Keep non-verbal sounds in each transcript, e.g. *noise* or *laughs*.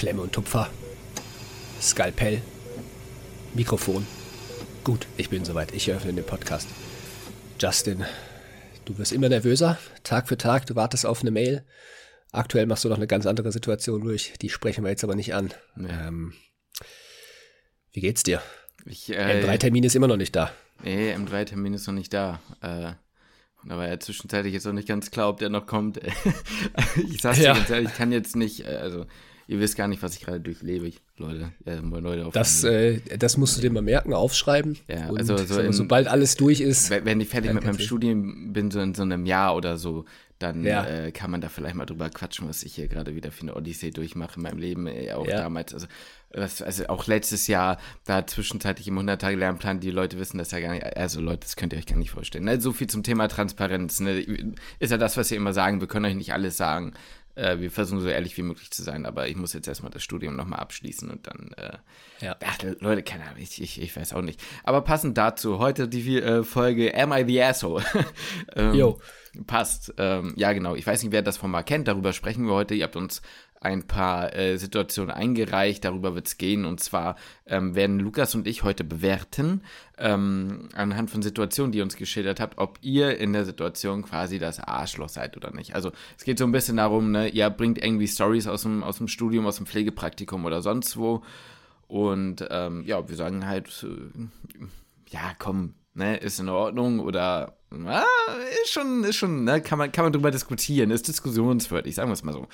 Klemme und Tupfer. Skalpell. Mikrofon. Gut, ich bin soweit. Ich eröffne den Podcast. Justin, du wirst immer nervöser. Tag für Tag, du wartest auf eine Mail. Aktuell machst du noch eine ganz andere Situation durch. Die sprechen wir jetzt aber nicht an. Ähm, wie geht's dir? Ich, äh, M3-Termin ist immer noch nicht da. Nee, M3-Termin ist noch nicht da. Äh, da war ja zwischenzeitlich jetzt noch nicht ganz klar, ob der noch kommt. *laughs* ich sag's ja. dir ganz ehrlich, ich kann jetzt nicht, äh, also ihr wisst gar nicht, was ich gerade durchlebe, Leute. Ja, Leute das, äh, das musst du dir mal merken, aufschreiben. Ja, also so in, sobald alles durch ist. Wenn ich fertig mit meinem Studium bin, so in so einem Jahr oder so, dann ja. äh, kann man da vielleicht mal drüber quatschen, was ich hier gerade wieder für eine Odyssee durchmache in meinem Leben. Äh, auch ja. damals, also, was, also auch letztes Jahr, da zwischenzeitlich im 100-Tage-Lernplan, die Leute wissen das ja gar nicht. Also Leute, das könnt ihr euch gar nicht vorstellen. Ne? So viel zum Thema Transparenz. Ne? Ist ja das, was wir immer sagen, wir können euch nicht alles sagen. Äh, wir versuchen so ehrlich wie möglich zu sein, aber ich muss jetzt erstmal das Studium nochmal abschließen und dann, äh, ja. Ach, Leute, keine Ahnung, ich, ich, ich, weiß auch nicht. Aber passend dazu, heute die äh, Folge Am I the Asshole? *laughs* ähm, jo. Passt. Ähm, ja, genau. Ich weiß nicht, wer das von mal kennt. Darüber sprechen wir heute. Ihr habt uns ein paar äh, Situationen eingereicht. Darüber wird es gehen. Und zwar ähm, werden Lukas und ich heute bewerten, ähm, anhand von Situationen, die ihr uns geschildert habt, ob ihr in der Situation quasi das Arschloch seid oder nicht. Also es geht so ein bisschen darum, ne, ihr bringt irgendwie Stories aus dem, aus dem Studium, aus dem Pflegepraktikum oder sonst wo. Und ähm, ja, wir sagen halt, äh, ja, komm, ne, ist in Ordnung oder ah, ist schon, ist schon, ne, kann man, kann man drüber diskutieren, ist diskussionswürdig, sagen wir es mal so.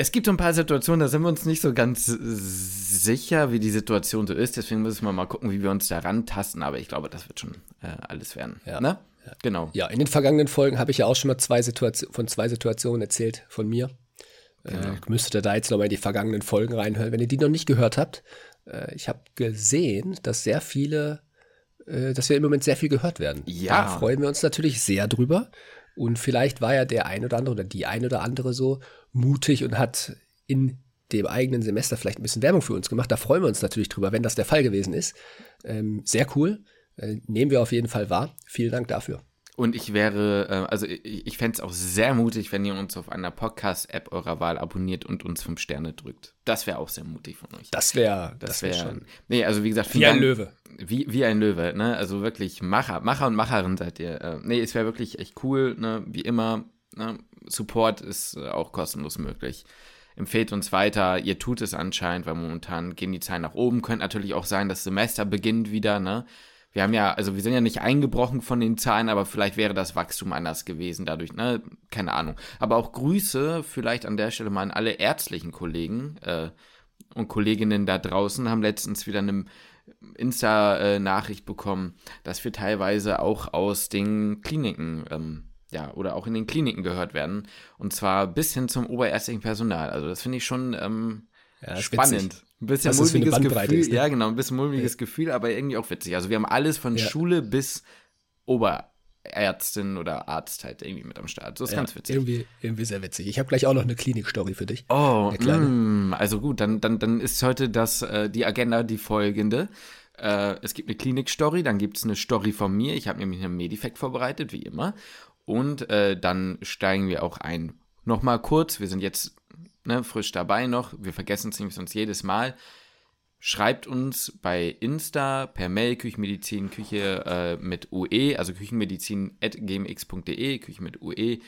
Es gibt so ein paar Situationen, da sind wir uns nicht so ganz sicher, wie die Situation so ist. Deswegen müssen wir mal gucken, wie wir uns da rantasten. Aber ich glaube, das wird schon äh, alles werden. Ja. Ne? Ja. Genau. Ja, in den vergangenen Folgen habe ich ja auch schon mal zwei Situation, von zwei Situationen erzählt von mir. Äh, genau. Äh, müsstet ihr da jetzt nochmal in die vergangenen Folgen reinhören, wenn ihr die noch nicht gehört habt. Äh, ich habe gesehen, dass sehr viele äh, dass wir im Moment sehr viel gehört werden. Ja. Da freuen wir uns natürlich sehr drüber. Und vielleicht war ja der ein oder andere oder die ein oder andere so mutig und hat in dem eigenen Semester vielleicht ein bisschen Werbung für uns gemacht. Da freuen wir uns natürlich drüber, wenn das der Fall gewesen ist. Ähm, sehr cool. Äh, nehmen wir auf jeden Fall wahr. Vielen Dank dafür. Und ich wäre, äh, also ich, ich fände es auch sehr mutig, wenn ihr uns auf einer Podcast-App eurer Wahl abonniert und uns fünf Sterne drückt. Das wäre auch sehr mutig von euch. Das wäre, das, wäre wär schon. Nee, also wie gesagt, wie ein Dank, Löwe. Wie, wie ein Löwe, ne? Also wirklich Macher, Macher und Macherin seid ihr. Äh, nee, es wäre wirklich echt cool, ne? Wie immer, ne? Support ist äh, auch kostenlos möglich empfehlt uns weiter. Ihr tut es anscheinend, weil momentan gehen die Zahlen nach oben. Könnte natürlich auch sein, das Semester beginnt wieder, ne? wir haben ja, also wir sind ja nicht eingebrochen von den Zahlen, aber vielleicht wäre das Wachstum anders gewesen dadurch, ne? Keine Ahnung. Aber auch Grüße vielleicht an der Stelle mal an alle ärztlichen Kollegen äh, und Kolleginnen da draußen, haben letztens wieder eine Insta-Nachricht bekommen, dass wir teilweise auch aus den Kliniken, ähm, ja, oder auch in den Kliniken gehört werden. Und zwar bis hin zum oberärztlichen Personal. Also das finde ich schon ähm, ja, spannend. Witzig. Ein bisschen mulmiges Gefühl. Ist, ne? Ja, genau, ein bisschen mulmiges ja. Gefühl, aber irgendwie auch witzig. Also wir haben alles von ja. Schule bis Oberärztin oder Arzt halt irgendwie mit am Start. Das ist ganz witzig. Irgendwie, irgendwie sehr witzig. Ich habe gleich auch noch eine Klinik-Story für dich. Oh, mm, also gut, dann, dann, dann ist heute das, äh, die Agenda die folgende. Äh, es gibt eine Klinik-Story, dann gibt es eine Story von mir. Ich habe nämlich einen Medifact vorbereitet, wie immer. Und äh, dann steigen wir auch ein. Nochmal kurz, wir sind jetzt ne, frisch dabei noch. Wir vergessen es sonst jedes Mal. Schreibt uns bei Insta per Mail Küchenmedizin Küche äh, mit UE, also küchenmedizin.gmx.de, Küche mit UE.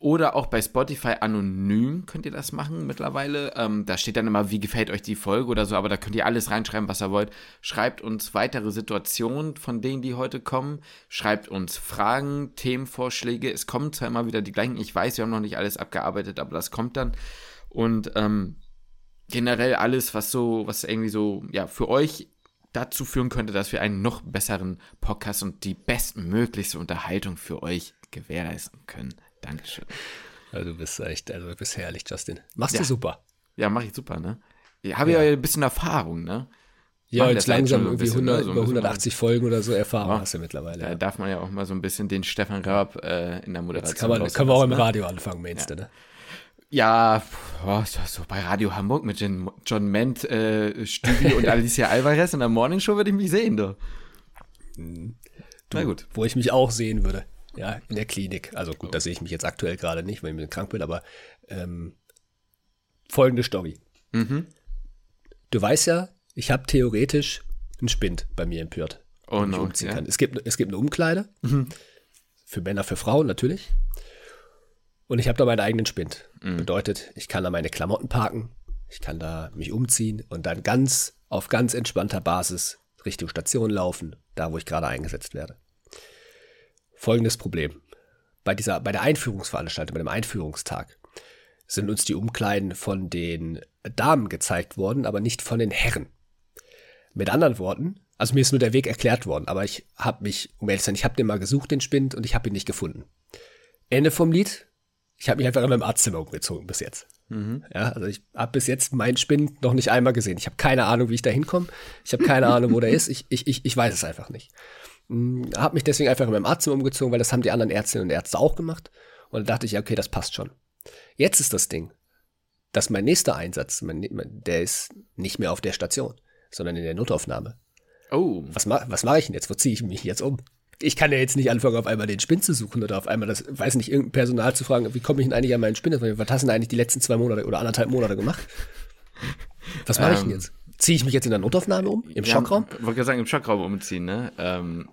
Oder auch bei Spotify anonym könnt ihr das machen mittlerweile. Ähm, da steht dann immer, wie gefällt euch die Folge oder so, aber da könnt ihr alles reinschreiben, was ihr wollt. Schreibt uns weitere Situationen von denen, die heute kommen. Schreibt uns Fragen, Themenvorschläge. Es kommen zwar immer wieder die gleichen. Ich weiß, wir haben noch nicht alles abgearbeitet, aber das kommt dann. Und ähm, generell alles, was so, was irgendwie so, ja, für euch dazu führen könnte, dass wir einen noch besseren Podcast und die bestmöglichste Unterhaltung für euch gewährleisten können. Dankeschön. Also du bist echt, also du bist herrlich, Justin. Machst ja. du super. Ja, mach ich super, ne? Ich habe ja. ja ein bisschen Erfahrung, ne? Ja, jetzt langsam irgendwie bisschen, 100, so über 180 Folgen oder so Erfahrung ja. hast du mittlerweile. Da ja. darf man ja auch mal so ein bisschen den Stefan Raab äh, in der Moderation. Jetzt kann man, können wir auch im ne? Radio anfangen, meinst du, ne? Ja, oh, so bei Radio Hamburg mit John, John Ment, äh, Stübi und *laughs* Alicia Alvarez in der Morning Show würde ich mich sehen, du. Du, Na gut. Wo ich mich auch sehen würde. Ja, in der Klinik. Also gut, da sehe ich mich jetzt aktuell gerade nicht, weil ich krank bin, aber ähm, folgende Story. Mhm. Du weißt ja, ich habe theoretisch einen Spind bei mir im Pürt. Oh no, umziehen ja. kann. Es gibt, es gibt eine Umkleide. Mhm. Für Männer, für Frauen natürlich. Und ich habe da meinen eigenen Spind. Mhm. Bedeutet, ich kann da meine Klamotten parken, ich kann da mich umziehen und dann ganz auf ganz entspannter Basis Richtung Station laufen, da wo ich gerade eingesetzt werde. Folgendes Problem. Bei dieser, bei der Einführungsveranstaltung, bei dem Einführungstag, sind uns die Umkleiden von den Damen gezeigt worden, aber nicht von den Herren. Mit anderen Worten, also mir ist nur der Weg erklärt worden, aber ich habe mich, um ehrlich zu sein, ich habe den mal gesucht, den Spind, und ich habe ihn nicht gefunden. Ende vom Lied, ich habe mich einfach in meinem Arztzimmer umgezogen bis jetzt. Mhm. Ja, also ich habe bis jetzt meinen Spind noch nicht einmal gesehen. Ich habe keine Ahnung, wie ich da hinkomme. Ich habe keine Ahnung, wo der *laughs* ist. Ich, ich, ich, ich weiß es einfach nicht. Hm, habe mich deswegen einfach in meinem Arztzimmer umgezogen, weil das haben die anderen Ärztinnen und Ärzte auch gemacht. Und da dachte ich, okay, das passt schon. Jetzt ist das Ding, dass mein nächster Einsatz, mein, der ist nicht mehr auf der Station, sondern in der Notaufnahme. Oh. Was, was mache ich denn jetzt? Wo ziehe ich mich jetzt um? ich kann ja jetzt nicht anfangen, auf einmal den Spinn zu suchen oder auf einmal das, weiß nicht, irgendein Personal zu fragen, wie komme ich denn eigentlich an meinen Spinn? Was hast du denn eigentlich die letzten zwei Monate oder anderthalb Monate gemacht? Was mache ich denn ähm, jetzt? Ziehe ich mich jetzt in der Notaufnahme um? Im Schockraum? Ich wollte gerade sagen, im Schockraum umziehen, ne? Ähm,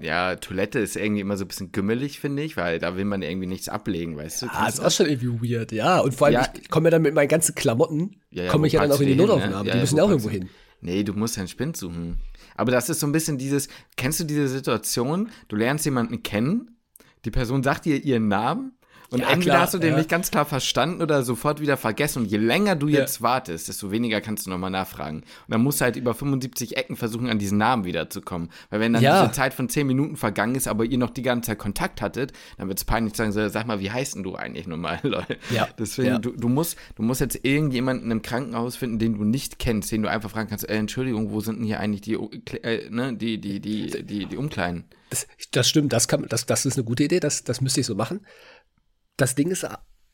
ja, Toilette ist irgendwie immer so ein bisschen gümmelig, finde ich, weil da will man irgendwie nichts ablegen, weißt du? Ah, ist auch schon irgendwie weird, ja. Und vor allem, ja, ich komme ja dann mit meinen ganzen Klamotten, ja, ja, komme ich ja dann auch in die Notaufnahme. Ne? Ja, die müssen ja auch irgendwo hin. Nee, du musst ja einen Spind suchen. Aber das ist so ein bisschen dieses, kennst du diese Situation? Du lernst jemanden kennen, die Person sagt dir ihren Namen und ja, entweder klar, hast du den ja. nicht ganz klar verstanden oder sofort wieder vergessen. Und je länger du ja. jetzt wartest, desto weniger kannst du nochmal nachfragen. Und dann musst du halt über 75 Ecken versuchen, an diesen Namen wiederzukommen. Weil wenn dann diese Zeit von 10 Minuten vergangen ist, aber ihr noch die ganze Zeit Kontakt hattet, dann wird es peinlich zu sagen, so, sag mal, wie heißt denn du eigentlich nochmal, Leute? *laughs* Ja. Deswegen, Du, du, musst, du musst jetzt irgendjemanden im Krankenhaus finden, den du nicht kennst, den du einfach fragen kannst, äh, Entschuldigung, wo sind denn hier eigentlich die, äh, ne, die, die, die, die, die Umkleiden? Das, das stimmt, das, kann, das, das ist eine gute Idee, das, das müsste ich so machen das Ding ist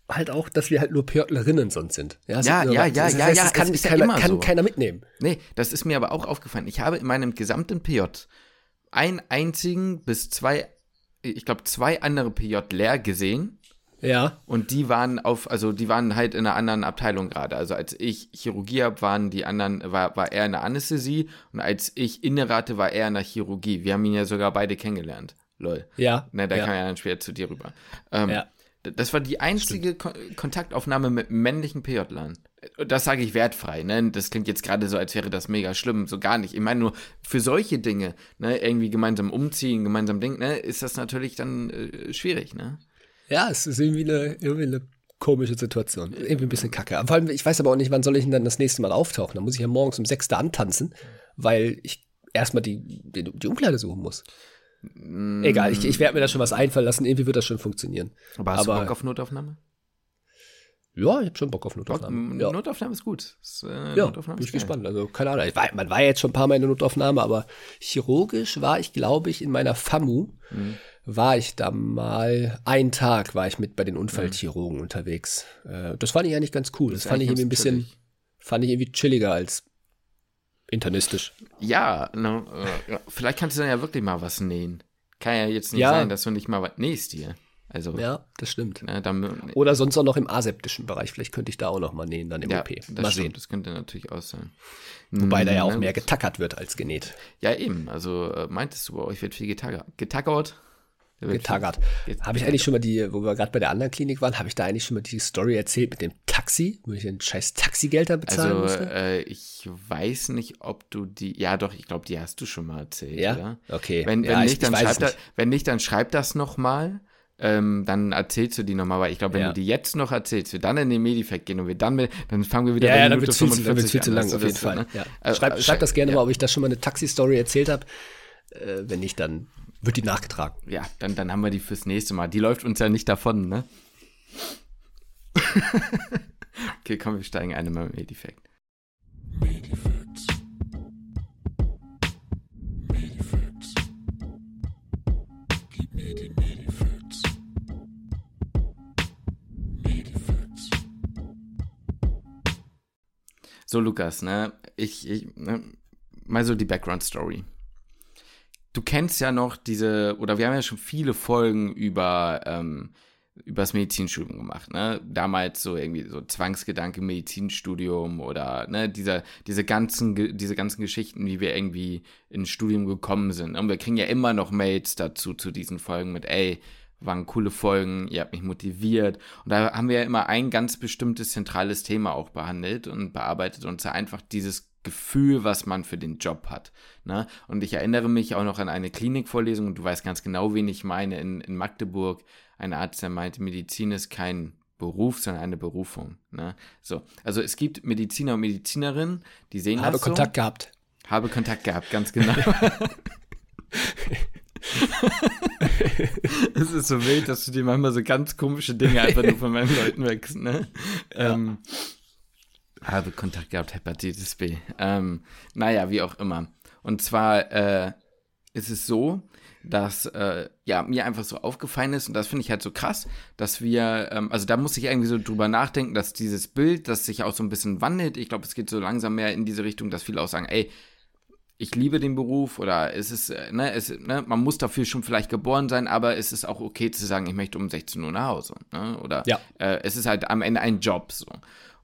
halt auch, dass wir halt nur Pörtlerinnen sonst sind. Ja, ja, ja, ja, das, ja, heißt, ja, das kann, keiner, ja kann so. keiner mitnehmen. Nee, das ist mir aber auch aufgefallen. Ich habe in meinem gesamten PJ einen einzigen bis zwei, ich glaube zwei andere PJ leer gesehen. Ja. Und die waren auf, also die waren halt in einer anderen Abteilung gerade. Also als ich Chirurgie habe, waren die anderen, war, war er in der Anästhesie und als ich Innere hatte, war er in der Chirurgie. Wir haben ihn ja sogar beide kennengelernt. Lol. Ja. Ne, da ja. kam ja dann später zu dir rüber. Ähm, ja. Das war die einzige Ko Kontaktaufnahme mit männlichen PJ-Lern. Das sage ich wertfrei, ne? Das klingt jetzt gerade so, als wäre das mega schlimm. So gar nicht. Ich meine nur, für solche Dinge, ne, irgendwie gemeinsam umziehen, gemeinsam denken, ne, ist das natürlich dann äh, schwierig, ne? Ja, es ist irgendwie eine, irgendwie eine komische Situation. Irgendwie ein bisschen kacke. Vor allem, ich weiß aber auch nicht, wann soll ich denn dann das nächste Mal auftauchen. Dann muss ich ja morgens um sechs da antanzen, weil ich erstmal die, die, die Umkleide suchen muss. Mm. Egal, ich, ich werde mir da schon was einfallen lassen. Irgendwie wird das schon funktionieren. Aber hast Aber, du Bock auf Notaufnahme? Ja, ich habe schon Bock auf Notaufnahme. Ja. Notaufnahme ist gut. Ist, äh, ja, Notaufnahme bin ich gespannt. Also, keine Ahnung. War, man war jetzt schon ein paar Mal in der Notaufnahme, aber chirurgisch war ich, glaube ich, in meiner FAMU, mhm. war ich da mal, einen Tag war ich mit bei den Unfallchirurgen mhm. unterwegs. Äh, das fand ich eigentlich ganz cool. Das, das fand ich irgendwie ein bisschen, chillig. fand ich irgendwie chilliger als internistisch. Ja, ne, äh, vielleicht kannst du dann ja wirklich mal was nähen. Kann ja jetzt nicht ja. sein, dass du nicht mal was nähst hier. Also, ja, das stimmt. Ne, dann, Oder sonst auch noch im aseptischen Bereich. Vielleicht könnte ich da auch noch mal nähen, dann im ja, OP. Das mal stimmt, sehen. Das könnte natürlich auch sein. Wobei da ja auch hm, mehr getackert wird als genäht. Ja, eben. Also äh, meintest du, bei euch wird viel getackert? Getackert? Getaggert. Habe ich eigentlich schon mal die, wo wir gerade bei der anderen Klinik waren, habe ich da eigentlich schon mal die Story erzählt mit dem Taxi, wo ich den scheiß Taxigelder bezahlen also, musste? Äh, ich weiß nicht, ob du die, ja doch, ich glaube, die hast du schon mal erzählt, ja? Oder? Okay. Wenn, wenn, ja, nicht, dann schreib da, wenn nicht, dann schreib das nochmal. Ähm, dann erzählst du die nochmal, weil ich glaube, wenn ja. du die jetzt noch erzählst, wir dann in den Medifact gehen und wir dann, mit, dann fangen wir wieder ja, bei ja, dann wird es viel, viel zu lang, auf jeden Fall. Ne? Ja. Äh, schreib, schreib das gerne mal, ob ich das schon mal eine Taxi-Story erzählt habe. Äh, wenn nicht, dann wird die nachgetragen. Ja, dann, dann haben wir die fürs nächste Mal. Die läuft uns ja nicht davon, ne? *laughs* okay, komm, wir steigen eine mal mit Medifacts. Medifacts. Medifacts. Gib mir die Medifacts. Medifacts. So, Lukas, ne? Ich, ich ne? mal so die Background Story du kennst ja noch diese, oder wir haben ja schon viele Folgen über ähm, übers Medizinstudium gemacht, ne? Damals so irgendwie so Zwangsgedanke Medizinstudium oder ne, dieser, diese ganzen, diese ganzen Geschichten, wie wir irgendwie ins Studium gekommen sind. Und wir kriegen ja immer noch Mails dazu, zu diesen Folgen mit, ey, waren coole Folgen, ihr habt mich motiviert. Und da haben wir ja immer ein ganz bestimmtes zentrales Thema auch behandelt und bearbeitet und zwar einfach dieses Gefühl, was man für den Job hat. Ne? Und ich erinnere mich auch noch an eine Klinikvorlesung, und du weißt ganz genau, wen ich meine, in, in Magdeburg. Ein Arzt, der meinte, Medizin ist kein Beruf, sondern eine Berufung. Ne? So, also es gibt Mediziner und Medizinerinnen, die sehen Habe das Kontakt so. gehabt. Habe Kontakt gehabt, ganz genau. *laughs* es ist so wild, dass du dir manchmal so ganz komische Dinge einfach nur von meinen Leuten wächst, ne? Ja. Ähm, habe Kontakt gehabt, Hepatitis B. Ähm, naja, wie auch immer. Und zwar äh, ist es so, dass äh, ja mir einfach so aufgefallen ist und das finde ich halt so krass, dass wir, ähm, also da muss ich irgendwie so drüber nachdenken, dass dieses Bild, das sich auch so ein bisschen wandelt, ich glaube, es geht so langsam mehr in diese Richtung, dass viele auch sagen, ey, ich liebe den Beruf oder es ist, äh, ne, es, ne, man muss dafür schon vielleicht geboren sein, aber es ist auch okay zu sagen, ich möchte um 16 Uhr nach Hause. Ne? Oder ja. äh, es ist halt am Ende ein Job so.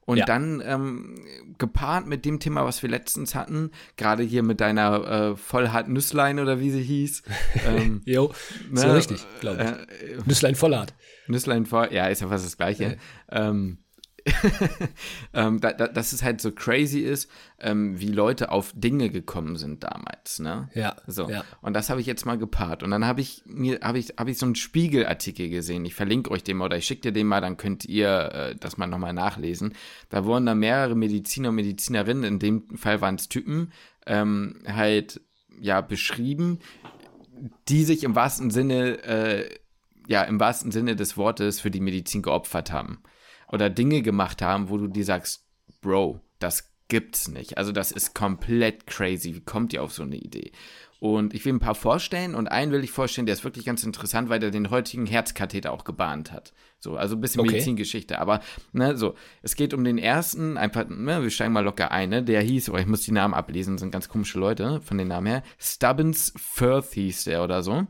Und ja. dann ähm, gepaart mit dem Thema, was wir letztens hatten, gerade hier mit deiner äh, Vollhart Nüsslein oder wie sie hieß. *laughs* Ähm, jo, ne, so richtig, glaube ich. Äh, Nüsslein Vollhart. Nüsslein Vollhart, ja, ist ja fast das Gleiche. Ja. Ähm, *laughs* ähm, da, da, dass es halt so crazy ist, ähm, wie Leute auf Dinge gekommen sind damals, ne? Ja. So. Ja. Und das habe ich jetzt mal gepaart. Und dann habe ich mir, habe ich, habe ich so einen Spiegelartikel gesehen. Ich verlinke euch den mal oder ich schicke dir den mal, dann könnt ihr äh, das mal nochmal nachlesen. Da wurden da mehrere Mediziner und Medizinerinnen, in dem Fall waren es Typen, ähm, halt ja beschrieben, die sich im wahrsten Sinne, äh, ja, im wahrsten Sinne des Wortes für die Medizin geopfert haben oder Dinge gemacht haben, wo du dir sagst, Bro, das gibt's nicht. Also das ist komplett crazy. Wie kommt ihr auf so eine Idee? Und ich will ein paar vorstellen und einen will ich vorstellen, der ist wirklich ganz interessant, weil der den heutigen Herzkatheter auch gebahnt hat. So, also ein bisschen okay. Medizingeschichte. Aber, ne, so, es geht um den ersten, einfach, ne, wir steigen mal locker ein, ne, der hieß, oh, ich muss die Namen ablesen, sind ganz komische Leute von den Namen her. Stubbins Firth hieß der oder so.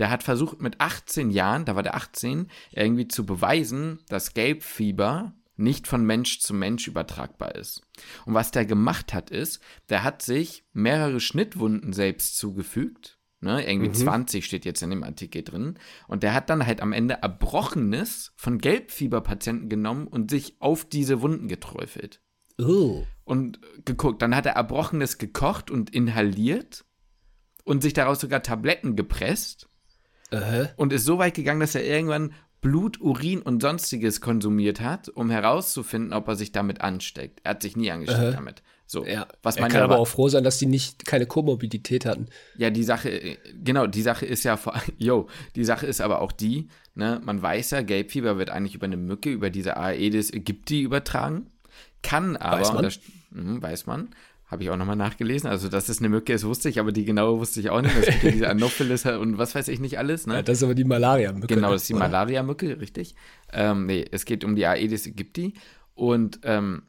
Der hat versucht mit 18 Jahren, da war der 18, irgendwie zu beweisen, dass Gelbfieber nicht von Mensch zu Mensch übertragbar ist. Und was der gemacht hat, ist, der hat sich mehrere Schnittwunden selbst zugefügt. Ne, irgendwie mhm. 20 steht jetzt in dem Artikel drin. Und der hat dann halt am Ende Erbrochenes von Gelbfieberpatienten genommen und sich auf diese Wunden geträufelt. Oh. Und geguckt. Dann hat er Erbrochenes gekocht und inhaliert und sich daraus sogar Tabletten gepresst. Uh -huh. Und ist so weit gegangen, dass er irgendwann Blut, Urin und sonstiges konsumiert hat, um herauszufinden, ob er sich damit ansteckt. Er hat sich nie angesteckt äh, damit. So, ja. was man er kann aber, aber auch froh sein, dass die nicht keine Komorbidität hatten. Ja, die Sache, genau, die Sache ist ja vor, *laughs* yo, die Sache ist aber auch die, ne, man weiß ja, Gelbfieber wird eigentlich über eine Mücke, über diese Aedes aegypti übertragen, kann aber, weiß man, das, mh, weiß man habe ich auch nochmal nachgelesen. Also, dass es eine Mücke ist, wusste ich, aber die genaue wusste ich auch nicht. Es gibt ja diese Anopheles und was weiß ich nicht alles. Ne? Ja, das ist aber die Malaria-Mücke. Genau, das ist die Malaria-Mücke, richtig. Ähm, nee, es geht um die Aedes aegypti. Und ähm,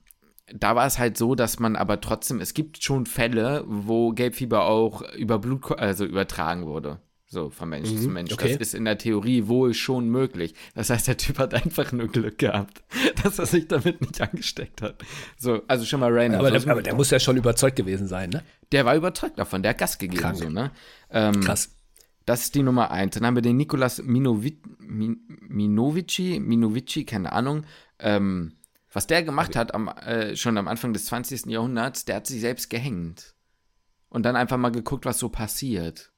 da war es halt so, dass man aber trotzdem, es gibt schon Fälle, wo Gelbfieber auch über Blut, also übertragen wurde. So, von Mensch mhm, zu Mensch. Okay. Das ist in der Theorie wohl schon möglich. Das heißt, der Typ hat einfach nur Glück gehabt, *laughs* dass er sich damit nicht angesteckt hat. So, also schon mal random. Aber, der, aber der muss ja schon überzeugt gewesen sein, ne? Der war überzeugt davon, der hat Gas gegeben, Krank. so, ne? Ähm, Krass. Das ist die Nummer eins. Dann haben wir den Nikolas Minovici, Minovici, Minovici, keine Ahnung. Ähm, was der gemacht hat am, äh, schon am Anfang des 20. Jahrhunderts, der hat sich selbst gehängt. Und dann einfach mal geguckt, was so passiert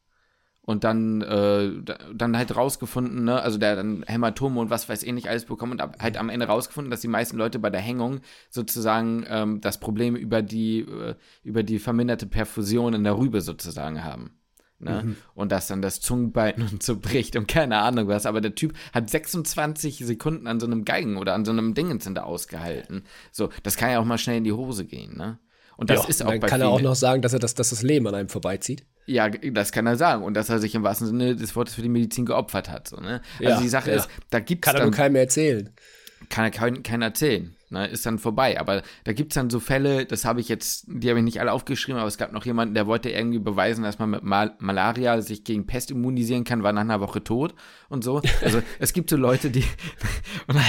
und dann, äh, dann halt rausgefunden, ne, also der dann Hämatome und was weiß ich nicht alles bekommen und halt am Ende rausgefunden, dass die meisten Leute bei der Hängung sozusagen ähm, das Problem über die, äh, über die verminderte Perfusion in der Rübe sozusagen haben. Ne? Mhm. Und dass dann das Zungenbein *laughs* und so bricht und keine Ahnung was. Aber der Typ hat 26 Sekunden an so einem Geigen oder an so einem Dingenzinder ausgehalten. So, das kann ja auch mal schnell in die Hose gehen, ne? Und das ja, ist auch dann bei kann er auch noch sagen, dass er das, dass das Leben an einem vorbeizieht. Ja, das kann er sagen. Und dass er sich im wahrsten Sinne des Wortes für die Medizin geopfert hat. So, ne? Also ja, die Sache ja. ist, da gibt es. Kann er nur keinem erzählen. Kann er keinen kein erzählen. ne, ist dann vorbei. Aber da gibt es dann so Fälle, das habe ich jetzt, die habe ich nicht alle aufgeschrieben, aber es gab noch jemanden, der wollte irgendwie beweisen, dass man mit Mal Malaria sich gegen Pest immunisieren kann, war nach einer Woche tot und so. Also *laughs* es gibt so Leute, die, *laughs* und dann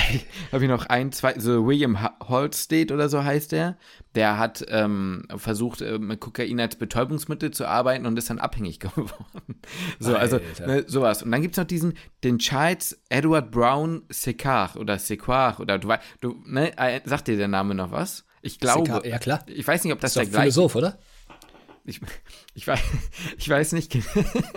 habe ich noch ein, zwei, so William Holstate oder so heißt der, der hat ähm, versucht, äh, mit Kokain als Betäubungsmittel zu arbeiten und ist dann abhängig *laughs* geworden. so, also ne, sowas. Und dann gibt es noch diesen, den Charles Edward Brown Secar oder Sequar oder du weißt, du, ne, äh, sagt dir der Name noch was? Ich glaube. Secar, ja, klar. Ich weiß nicht, ob das ist der gleiche Philosoph, oder? Ich, ich, weiß, *laughs* ich weiß nicht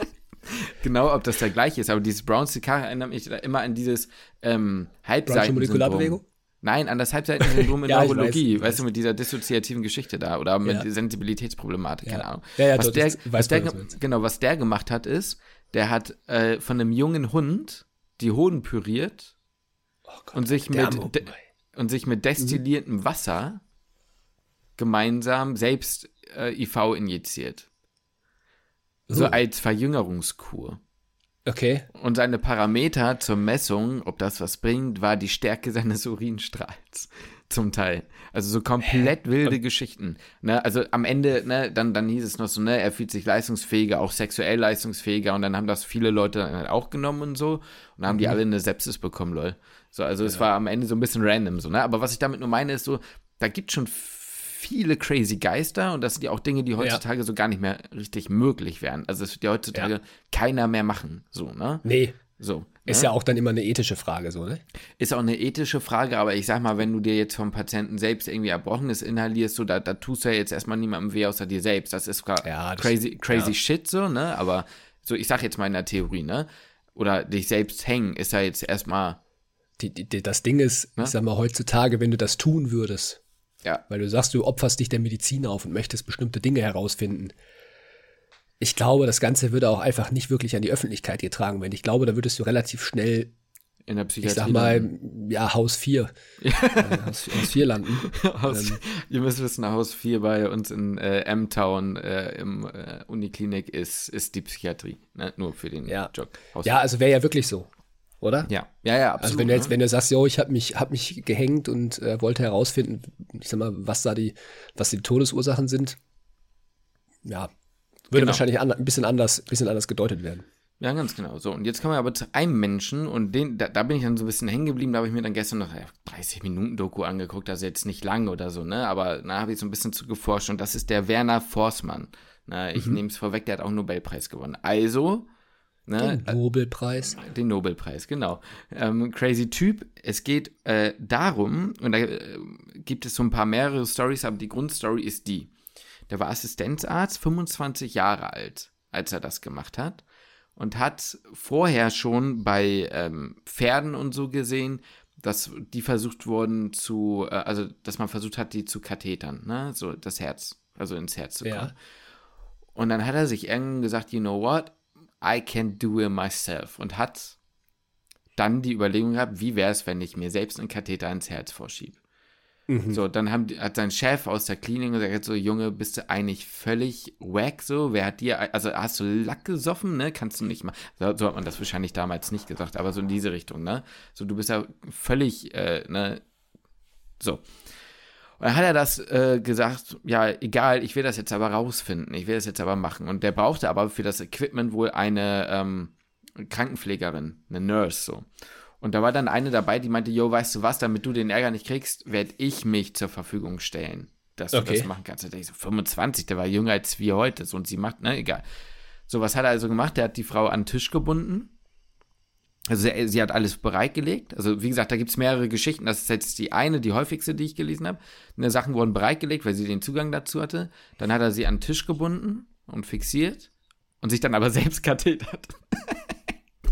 *laughs* genau, ob das der gleiche ist, aber dieses Brown Secar erinnert mich immer an dieses ähm, Halbseiten. Molekularbewegung? Nein, an das Halbseitensyndrom in *laughs* ja, Neurologie, weiß, weißt du, mit dieser dissoziativen Geschichte da oder mit ja. Sensibilitätsproblematik, keine Ahnung. Was der, was der, genau, was der gemacht hat, ist, der hat äh, von einem jungen Hund die Hoden püriert oh Gott, und, sich mit, und sich mit destilliertem mhm. Wasser gemeinsam selbst äh, IV injiziert. So uh. als Verjüngerungskur. Okay. Und seine Parameter zur Messung, ob das was bringt, war die Stärke seines Urinstrahls. *laughs* Zum Teil. Also so komplett wilde Geschichten. Ne? Also am Ende, ne, dann, dann hieß es noch so, ne, er fühlt sich leistungsfähiger, auch sexuell leistungsfähiger. Und dann haben das viele Leute dann halt auch genommen und so. Und dann haben mhm. die alle eine Sepsis bekommen, lol. So, also ja. es war am Ende so ein bisschen random, so, ne? Aber was ich damit nur meine, ist so, da gibt schon viele crazy Geister und das sind ja auch Dinge, die heutzutage ja. so gar nicht mehr richtig möglich wären. Also es wird ja heutzutage ja. keiner mehr machen, so, ne? Nee. So. Ist ne? ja auch dann immer eine ethische Frage, so, ne? Ist auch eine ethische Frage, aber ich sag mal, wenn du dir jetzt vom Patienten selbst irgendwie Erbrochenes inhalierst, so, da, da tust du ja jetzt erstmal niemandem weh außer dir selbst. Das ist ja, crazy, crazy ja. shit, so, ne? Aber so, ich sag jetzt mal in der Theorie, ne? Oder dich selbst hängen, ist ja jetzt erstmal. Die, die, das Ding ist, ne? ich sag mal, heutzutage, wenn du das tun würdest, ja. Weil du sagst, du opferst dich der Medizin auf und möchtest bestimmte Dinge herausfinden. Ich glaube, das Ganze würde auch einfach nicht wirklich an die Öffentlichkeit getragen werden. Ich glaube, da würdest du relativ schnell in der Psychiatrie. Ich sag mal, ja, Haus 4. Ja. Äh, Haus, Haus 4 landen. *laughs* Haus, ähm, ihr müsst wissen, Haus 4 bei uns in äh, M-Town äh, im äh, Uniklinik ist, ist die Psychiatrie. Ne? Nur für den ja. Job. Haus ja, also wäre ja wirklich so oder? Ja, ja, ja, absolut. Also wenn du jetzt, ne? wenn du sagst, yo, ich habe mich, hab mich gehängt und äh, wollte herausfinden, ich sag mal, was da die, was die Todesursachen sind, ja, würde genau. wahrscheinlich an, ein bisschen anders, bisschen anders gedeutet werden. Ja, ganz genau. So, und jetzt kommen wir aber zu einem Menschen und den, da, da bin ich dann so ein bisschen hängen geblieben, da habe ich mir dann gestern noch ja, 30 Minuten Doku angeguckt, also jetzt nicht lang oder so, ne? Aber da habe ich so ein bisschen zu geforscht und das ist der Werner Forssmann. Na, ich mhm. nehme es vorweg, der hat auch einen Nobelpreis gewonnen. Also, Ne? Den Nobelpreis. Den Nobelpreis, genau. Ähm, crazy Typ. Es geht äh, darum, und da äh, gibt es so ein paar mehrere Stories, aber die Grundstory ist die. Der war Assistenzarzt, 25 Jahre alt, als er das gemacht hat. Und hat vorher schon bei ähm, Pferden und so gesehen, dass die versucht wurden zu, äh, also dass man versucht hat, die zu kathetern, ne? So das Herz, also ins Herz zu kommen. Ja. Und dann hat er sich irgendwann gesagt, you know what? I can do it myself und hat dann die Überlegung gehabt, wie wäre es, wenn ich mir selbst einen Katheter ins Herz vorschiebe. Mhm. So, dann haben, hat sein Chef aus der Klinik gesagt, so, Junge, bist du eigentlich völlig wack, so, wer hat dir, also hast du Lack gesoffen, ne, kannst du nicht mal, so, so, hat man das wahrscheinlich damals nicht gesagt, aber so in diese Richtung, ne, so, du bist ja völlig, äh, ne, so. Und dann hat er das äh, gesagt, ja, egal, ich will das jetzt aber rausfinden, ich will das jetzt aber machen. Und der brauchte aber für das Equipment wohl eine ähm, Krankenpflegerin, eine Nurse so. Und da war dann eine dabei, die meinte, yo, weißt du was, damit du den Ärger nicht kriegst, werde ich mich zur Verfügung stellen, dass du das machen kannst. Da dachte ich so, 25, der war jünger als wir heute, so, und sie macht, ne, egal. So, was hat er also gemacht? Der hat die Frau an den Tisch gebunden also sie, sie, hat alles bereitgelegt. Also wie gesagt, da gibt es mehrere Geschichten. Das ist jetzt die eine, die häufigste, die ich gelesen habe. Ne, Sachen wurden bereitgelegt, weil sie den Zugang dazu hatte. Dann hat er sie an den Tisch gebunden und fixiert und sich dann aber *laughs* selbst kathetert.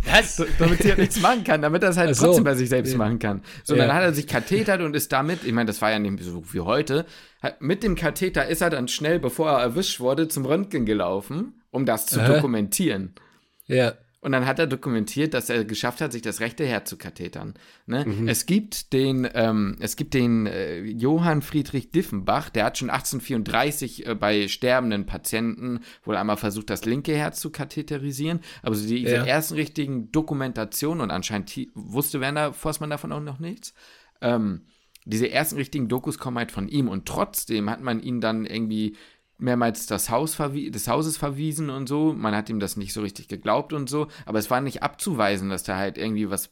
Was? So, damit sie halt nichts machen kann, damit er es halt so. trotzdem bei sich selbst ja. machen kann. So, ja. dann hat er sich kathetert und ist damit, ich meine, das war ja nicht so wie heute, mit dem Katheter ist er dann schnell, bevor er erwischt wurde, zum Röntgen gelaufen, um das zu äh. dokumentieren. Ja. Und dann hat er dokumentiert, dass er geschafft hat, sich das rechte Herz zu kathetern. Ne? Mhm. Es gibt den, ähm, es gibt den äh, Johann Friedrich Diffenbach, der hat schon 1834 äh, bei sterbenden Patienten wohl einmal versucht, das linke Herz zu katheterisieren. Aber so die, ja. diese ersten richtigen Dokumentationen, und anscheinend wusste Werner Forstmann davon auch noch nichts, ähm, diese ersten richtigen Dokus kommen halt von ihm und trotzdem hat man ihn dann irgendwie mehrmals das Haus des Hauses verwiesen und so. Man hat ihm das nicht so richtig geglaubt und so, aber es war nicht abzuweisen, dass der halt irgendwie was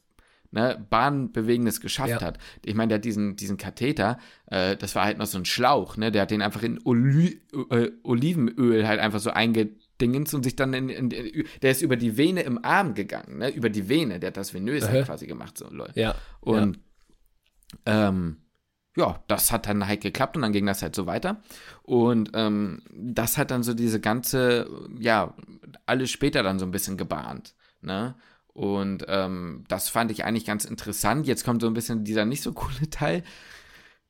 ne, Bahnbewegendes geschafft ja. hat. Ich meine, der hat diesen, diesen Katheter, äh, das war halt noch so ein Schlauch, ne? Der hat den einfach in Oli äh, Olivenöl halt einfach so eingedingens und sich dann in, in, in, der ist über die Vene im Arm gegangen, ne? Über die Vene, der hat das venös halt quasi gemacht, so Leute. Ja. Und ja. ähm, ja, das hat dann halt geklappt und dann ging das halt so weiter. Und ähm, das hat dann so diese ganze, ja, alles später dann so ein bisschen gebahnt. Ne? Und ähm, das fand ich eigentlich ganz interessant. Jetzt kommt so ein bisschen dieser nicht so coole *laughs* Teil.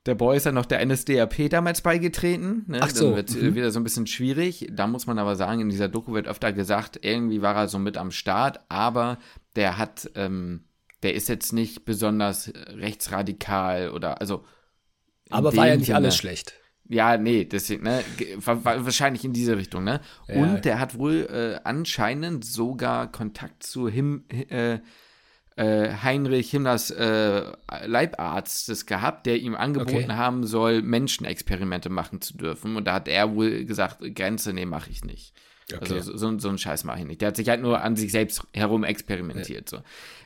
Der Boy ist dann noch der NSDAP damals beigetreten. Ne? Ach so. Dann wird mhm. wieder so ein bisschen schwierig. Da muss man aber sagen, in dieser Doku wird öfter gesagt, irgendwie war er so mit am Start, aber der hat, ähm, der ist jetzt nicht besonders rechtsradikal oder also aber war ja nicht Sinne, alles schlecht. Ja, nee, deswegen, ne, wahrscheinlich in diese Richtung, ne? Ja, und der hat wohl äh, anscheinend sogar Kontakt zu Him, äh, äh, Heinrich Himmlers äh, Leibarztes gehabt, der ihm angeboten okay. haben soll, Menschenexperimente machen zu dürfen. Und da hat er wohl gesagt, Grenze, nee, mache ich nicht. Okay. Also so, so einen Scheiß mache ich nicht. Der hat sich halt nur an sich selbst herum experimentiert. So.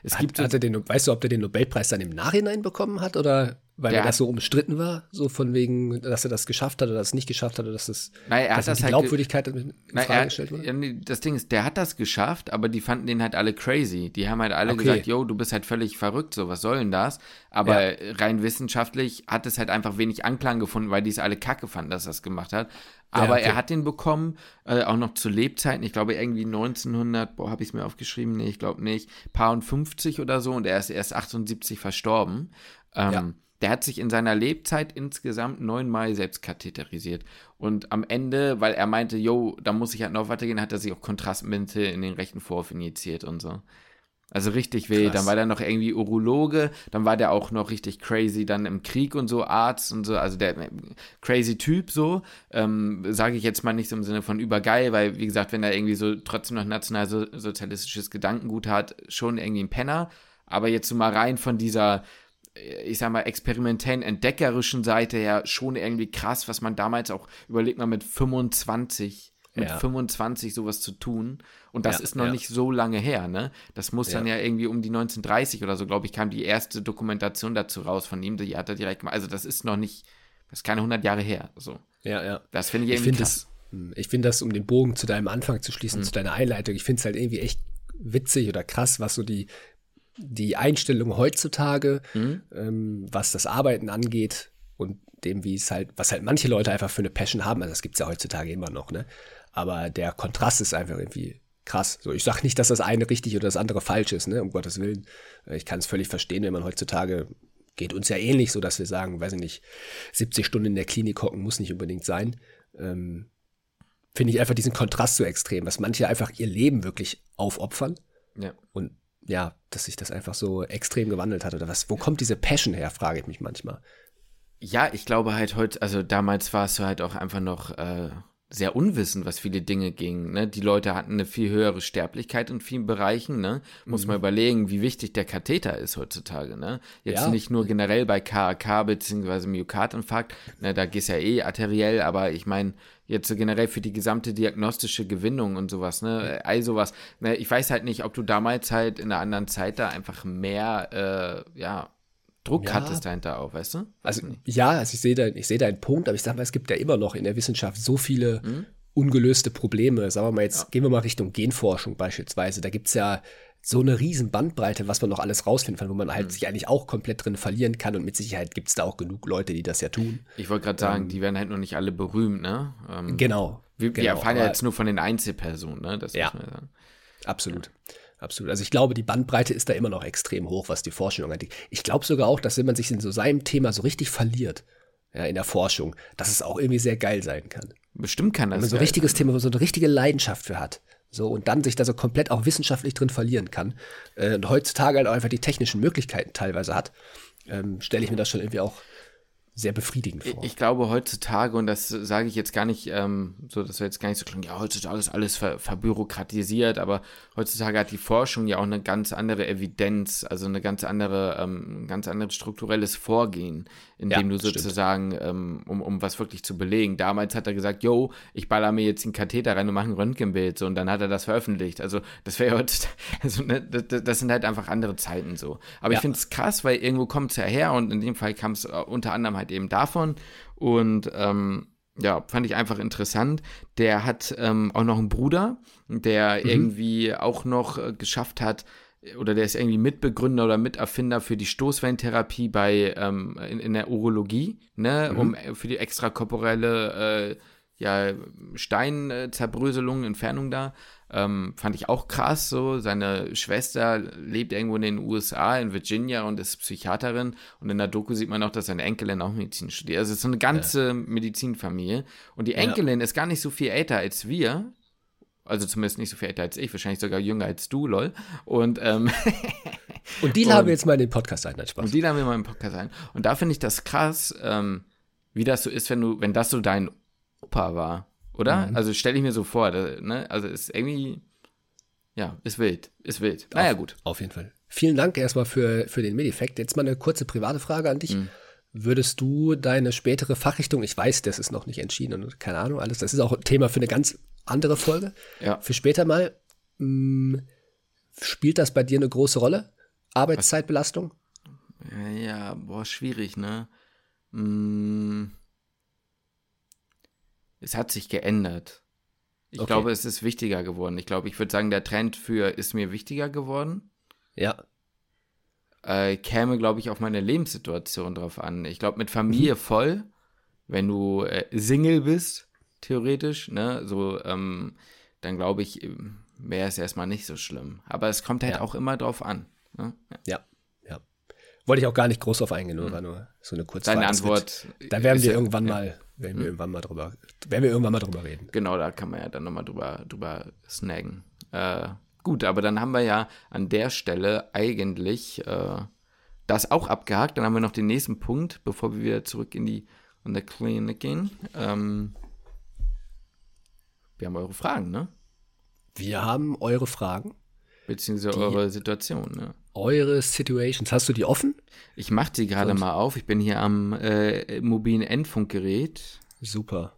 Es hat, gibt hat er den, weißt du, ob der den Nobelpreis dann im Nachhinein bekommen hat oder weil er das so umstritten war, so von wegen, dass er das geschafft hat oder das nicht geschafft hat oder dass, das, naja, er dass hat das die Glaubwürdigkeit in Frage gestellt wurde? Das Ding ist, der hat das geschafft, aber die fanden den halt alle crazy. Die haben halt alle okay. gesagt, yo, du bist halt völlig verrückt, so, was soll denn das? Aber ja. rein wissenschaftlich hat es halt einfach wenig Anklang gefunden, weil die es alle kacke fanden, dass er es gemacht hat. Aber ja, okay. er hat den bekommen, äh, auch noch zu Lebzeiten, ich glaube irgendwie 1900, boah, habe ich es mir aufgeschrieben, nee, ich glaube nicht, paar und 50 oder so und er ist erst 78 verstorben. Ähm, ja. Der hat sich in seiner Lebzeit insgesamt neunmal selbst katheterisiert. Und am Ende, weil er meinte, yo, da muss ich halt noch weitergehen, hat er sich auch Kontrastmittel in den rechten Vorhof injiziert und so. Also richtig weh. Krass. Dann war der noch irgendwie Urologe, dann war der auch noch richtig crazy, dann im Krieg und so, Arzt und so, also der crazy Typ so, ähm, sage ich jetzt mal nicht so im Sinne von übergeil, weil wie gesagt, wenn er irgendwie so trotzdem noch nationalsozialistisches Gedankengut hat, schon irgendwie ein Penner, aber jetzt so mal rein von dieser ich sag mal, experimentellen, entdeckerischen Seite her schon irgendwie krass, was man damals auch, überlegt mal, mit 25, mit ja. 25 sowas zu tun. Und das ja, ist noch ja. nicht so lange her, ne? Das muss dann ja irgendwie um die 1930 oder so, glaube ich, kam die erste Dokumentation dazu raus von ihm, die hat er direkt mal, also das ist noch nicht, das ist keine 100 Jahre her, so. Ja, ja. Das finde ich irgendwie ich find krass. Das, hm, ich finde das, um den Bogen zu deinem Anfang zu schließen, mhm. zu deiner Einleitung, ich finde es halt irgendwie echt witzig oder krass, was so die die Einstellung heutzutage, mhm. ähm, was das Arbeiten angeht und dem, wie es halt, was halt manche Leute einfach für eine Passion haben, also das gibt es ja heutzutage immer noch, ne? Aber der Kontrast ist einfach irgendwie krass. So, ich sage nicht, dass das eine richtig oder das andere falsch ist, ne? Um Gottes Willen. Ich kann es völlig verstehen, wenn man heutzutage geht uns ja ähnlich, so dass wir sagen, weiß ich nicht, 70 Stunden in der Klinik hocken muss nicht unbedingt sein. Ähm, Finde ich einfach diesen Kontrast so extrem, dass manche einfach ihr Leben wirklich aufopfern. Ja. Und ja, dass sich das einfach so extrem gewandelt hat oder was? Wo kommt diese Passion her, frage ich mich manchmal. Ja, ich glaube halt heute, also damals war es halt auch einfach noch äh, sehr unwissend, was viele Dinge gingen. Ne? Die Leute hatten eine viel höhere Sterblichkeit in vielen Bereichen. Ne? Muss mhm. man überlegen, wie wichtig der Katheter ist heutzutage. Ne? Jetzt ja. nicht nur generell bei KAK bzw. Myokardinfarkt, ne? da gehst ja eh arteriell, aber ich meine, jetzt so generell für die gesamte diagnostische Gewinnung und sowas, ne, all sowas. Ne, ich weiß halt nicht, ob du damals halt in einer anderen Zeit da einfach mehr, äh, ja, Druck ja. hattest dahinter auch, weißt du? Weiß also, ja, also ich sehe da, ich sehe deinen Punkt, aber ich sag mal, es gibt ja immer noch in der Wissenschaft so viele mhm. ungelöste Probleme. Sagen wir mal, jetzt ja. gehen wir mal Richtung Genforschung beispielsweise. Da gibt es ja so eine riesen Bandbreite, was man noch alles rausfinden kann, wo man halt mhm. sich eigentlich auch komplett drin verlieren kann und mit Sicherheit gibt es da auch genug Leute, die das ja tun. Ich wollte gerade sagen, ähm, die werden halt noch nicht alle berühmt, ne? Ähm, genau. Wir, genau, erfahren ja jetzt nur von den Einzelpersonen, ne? Das ja, absolut. Absolut. Also ich glaube, die Bandbreite ist da immer noch extrem hoch, was die Forschung angeht. Ich glaube sogar auch, dass wenn man sich in so seinem Thema so richtig verliert, ja, in der Forschung, dass es auch irgendwie sehr geil sein kann. Bestimmt kann das. Wenn man so ein richtiges sein. Thema, wo man so eine richtige Leidenschaft für hat. So, und dann sich da so komplett auch wissenschaftlich drin verlieren kann. Äh, und heutzutage halt auch einfach die technischen Möglichkeiten teilweise hat, ähm, stelle ich mir das schon irgendwie auch sehr befriedigend vor. Ich, glaube heutzutage, und das sage ich jetzt gar nicht, ähm, so dass wir jetzt gar nicht so klingen, ja, heutzutage ist alles ver, verbürokratisiert, aber heutzutage hat die Forschung ja auch eine ganz andere Evidenz, also eine ganz andere, ähm, ganz anderes strukturelles Vorgehen, in dem ja, du sozusagen, ähm, um, um was wirklich zu belegen. Damals hat er gesagt, yo, ich baller mir jetzt den Katheter rein und mache ein Röntgenbild, so, und dann hat er das veröffentlicht. Also, das wäre heutzutage, *laughs* also, ne, das, das, sind halt einfach andere Zeiten so. Aber ja. ich finde es krass, weil irgendwo kommt es ja her und in dem Fall kam es äh, unter anderem halt eben davon und, ähm, ja, fand ich einfach interessant. Der hat ähm, auch noch einen Bruder, der mhm. irgendwie auch noch äh, geschafft hat, oder der ist irgendwie Mitbegründer oder Miterfinder für die Stoßwellentherapie bei ähm, in, in, der Urologie, ne, mhm. um äh, für die extrakorporelle äh, ja, Steinzerbröselung, Entfernung da. Ähm, fand ich auch krass so. Seine Schwester lebt irgendwo in den USA, in Virginia und ist Psychiaterin. Und in der Doku sieht man auch, dass seine Enkelin auch Medizin studiert. Also es ist so eine ganze ja. Medizinfamilie. Und die Enkelin ja. ist gar nicht so viel älter als wir. Also zumindest nicht so viel älter als ich, wahrscheinlich sogar jünger als du, lol. Und, ähm, *laughs* und die laden wir jetzt mal in den Podcast ein, nein, Spaß. Und die laden wir mal in den Podcast ein. Und da finde ich das krass, ähm, wie das so ist, wenn du, wenn das so dein Opa war, oder? Mhm. Also stelle ich mir so vor, da, ne? Also ist irgendwie, ja, ist wild, ist wild. Naja, auf, gut. Auf jeden Fall. Vielen Dank erstmal für, für den Medifekt. Jetzt mal eine kurze private Frage an dich. Mhm. Würdest du deine spätere Fachrichtung, ich weiß, das ist noch nicht entschieden und keine Ahnung, alles, das ist auch ein Thema für eine ganz andere Folge. Ja. Für später mal. Mh, mm, spielt das bei dir eine große Rolle? Arbeitszeitbelastung? Ja, boah, schwierig, ne? Hm, es hat sich geändert. Ich okay. glaube, es ist wichtiger geworden. Ich glaube, ich würde sagen, der Trend für ist mir wichtiger geworden. Ja. Äh, käme, glaube ich, auf meine Lebenssituation drauf an. Ich glaube, mit Familie mhm. voll, wenn du äh, Single bist, theoretisch, ne, so, ähm, dann glaube ich, ähm, wäre es erstmal nicht so schlimm. Aber es kommt halt ja. auch immer drauf an. Ne? Ja. ja. ja. Wollte ich auch gar nicht groß auf eingehen, nur, mhm. war nur so eine kurze Deine Antwort. Da werden wir ja, irgendwann mal, werden wir mhm. irgendwann mal drüber, werden wir irgendwann mal drüber reden. Genau, da kann man ja dann nochmal drüber, drüber snaggen. Äh, gut, aber dann haben wir ja an der Stelle eigentlich äh, das auch abgehakt. Dann haben wir noch den nächsten Punkt, bevor wir wieder zurück in die in der Klinik gehen. Ähm, wir haben eure Fragen, ne? Wir haben eure Fragen. Beziehungsweise eure Situation, ne? Eure Situations. Hast du die offen? Ich mach die gerade mal auf. Ich bin hier am äh, mobilen Endfunkgerät. Super.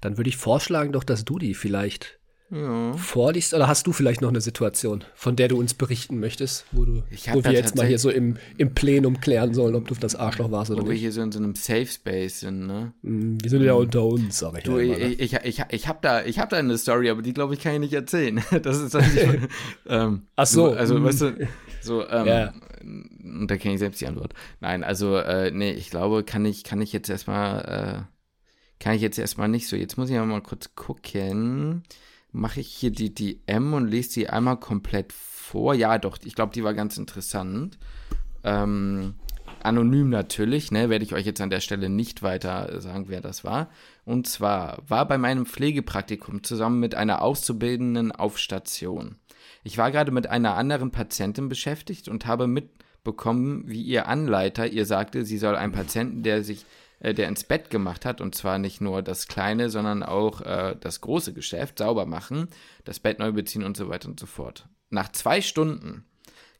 Dann würde ich vorschlagen doch, dass du die vielleicht ja. vorliest? Oder hast du vielleicht noch eine Situation, von der du uns berichten möchtest, wo, du, wo wir jetzt mal hier so im, im Plenum klären sollen, ob du das Arschloch warst oder wo nicht? Wo wir hier so in so einem Safe Space sind, ne? Mm, wir sind ja unter uns, sag ich du, ich, ne? ich, ich, ich, hab da, ich hab da eine Story, aber die glaube ich kann ich nicht erzählen. *laughs* Das ist nicht, *laughs* *laughs* ähm, Ach so. Also, weißt du, so, ähm, ja. und da kenne ich selbst die Antwort. Nein, also, äh, nee, ich glaube, kann ich, kann ich jetzt erstmal, äh, kann ich jetzt erstmal nicht so. Jetzt muss ich mal kurz gucken mache ich hier die DM und lese sie einmal komplett vor. Ja, doch, ich glaube, die war ganz interessant. Ähm, anonym natürlich, ne, werde ich euch jetzt an der Stelle nicht weiter sagen, wer das war. Und zwar war bei meinem Pflegepraktikum zusammen mit einer Auszubildenden auf Station. Ich war gerade mit einer anderen Patientin beschäftigt und habe mitbekommen, wie ihr Anleiter ihr sagte, sie soll einen Patienten, der sich äh, der ins Bett gemacht hat, und zwar nicht nur das kleine, sondern auch äh, das große Geschäft sauber machen, das Bett neu beziehen und so weiter und so fort. Nach zwei Stunden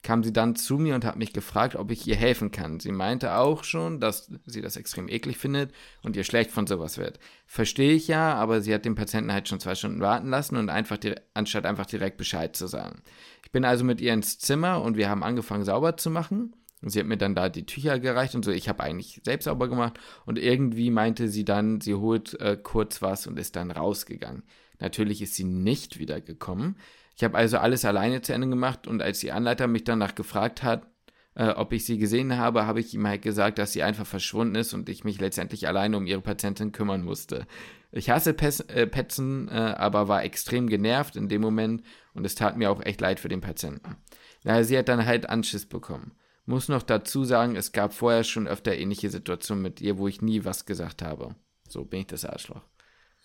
kam sie dann zu mir und hat mich gefragt, ob ich ihr helfen kann. Sie meinte auch schon, dass sie das extrem eklig findet und ihr schlecht von sowas wird. Verstehe ich ja, aber sie hat den Patienten halt schon zwei Stunden warten lassen und einfach anstatt einfach direkt Bescheid zu sagen. Ich bin also mit ihr ins Zimmer und wir haben angefangen sauber zu machen. Und sie hat mir dann da die Tücher gereicht und so. Ich habe eigentlich selbst sauber gemacht. Und irgendwie meinte sie dann, sie holt äh, kurz was und ist dann rausgegangen. Natürlich ist sie nicht wiedergekommen. Ich habe also alles alleine zu Ende gemacht und als die Anleiter mich danach gefragt hat, äh, ob ich sie gesehen habe, habe ich ihm halt gesagt, dass sie einfach verschwunden ist und ich mich letztendlich alleine um ihre Patientin kümmern musste. Ich hasse Pes äh, Petzen, äh, aber war extrem genervt in dem Moment und es tat mir auch echt leid für den Patienten. Naja, sie hat dann halt Anschiss bekommen. Muss noch dazu sagen, es gab vorher schon öfter ähnliche Situationen mit ihr, wo ich nie was gesagt habe. So bin ich das Arschloch.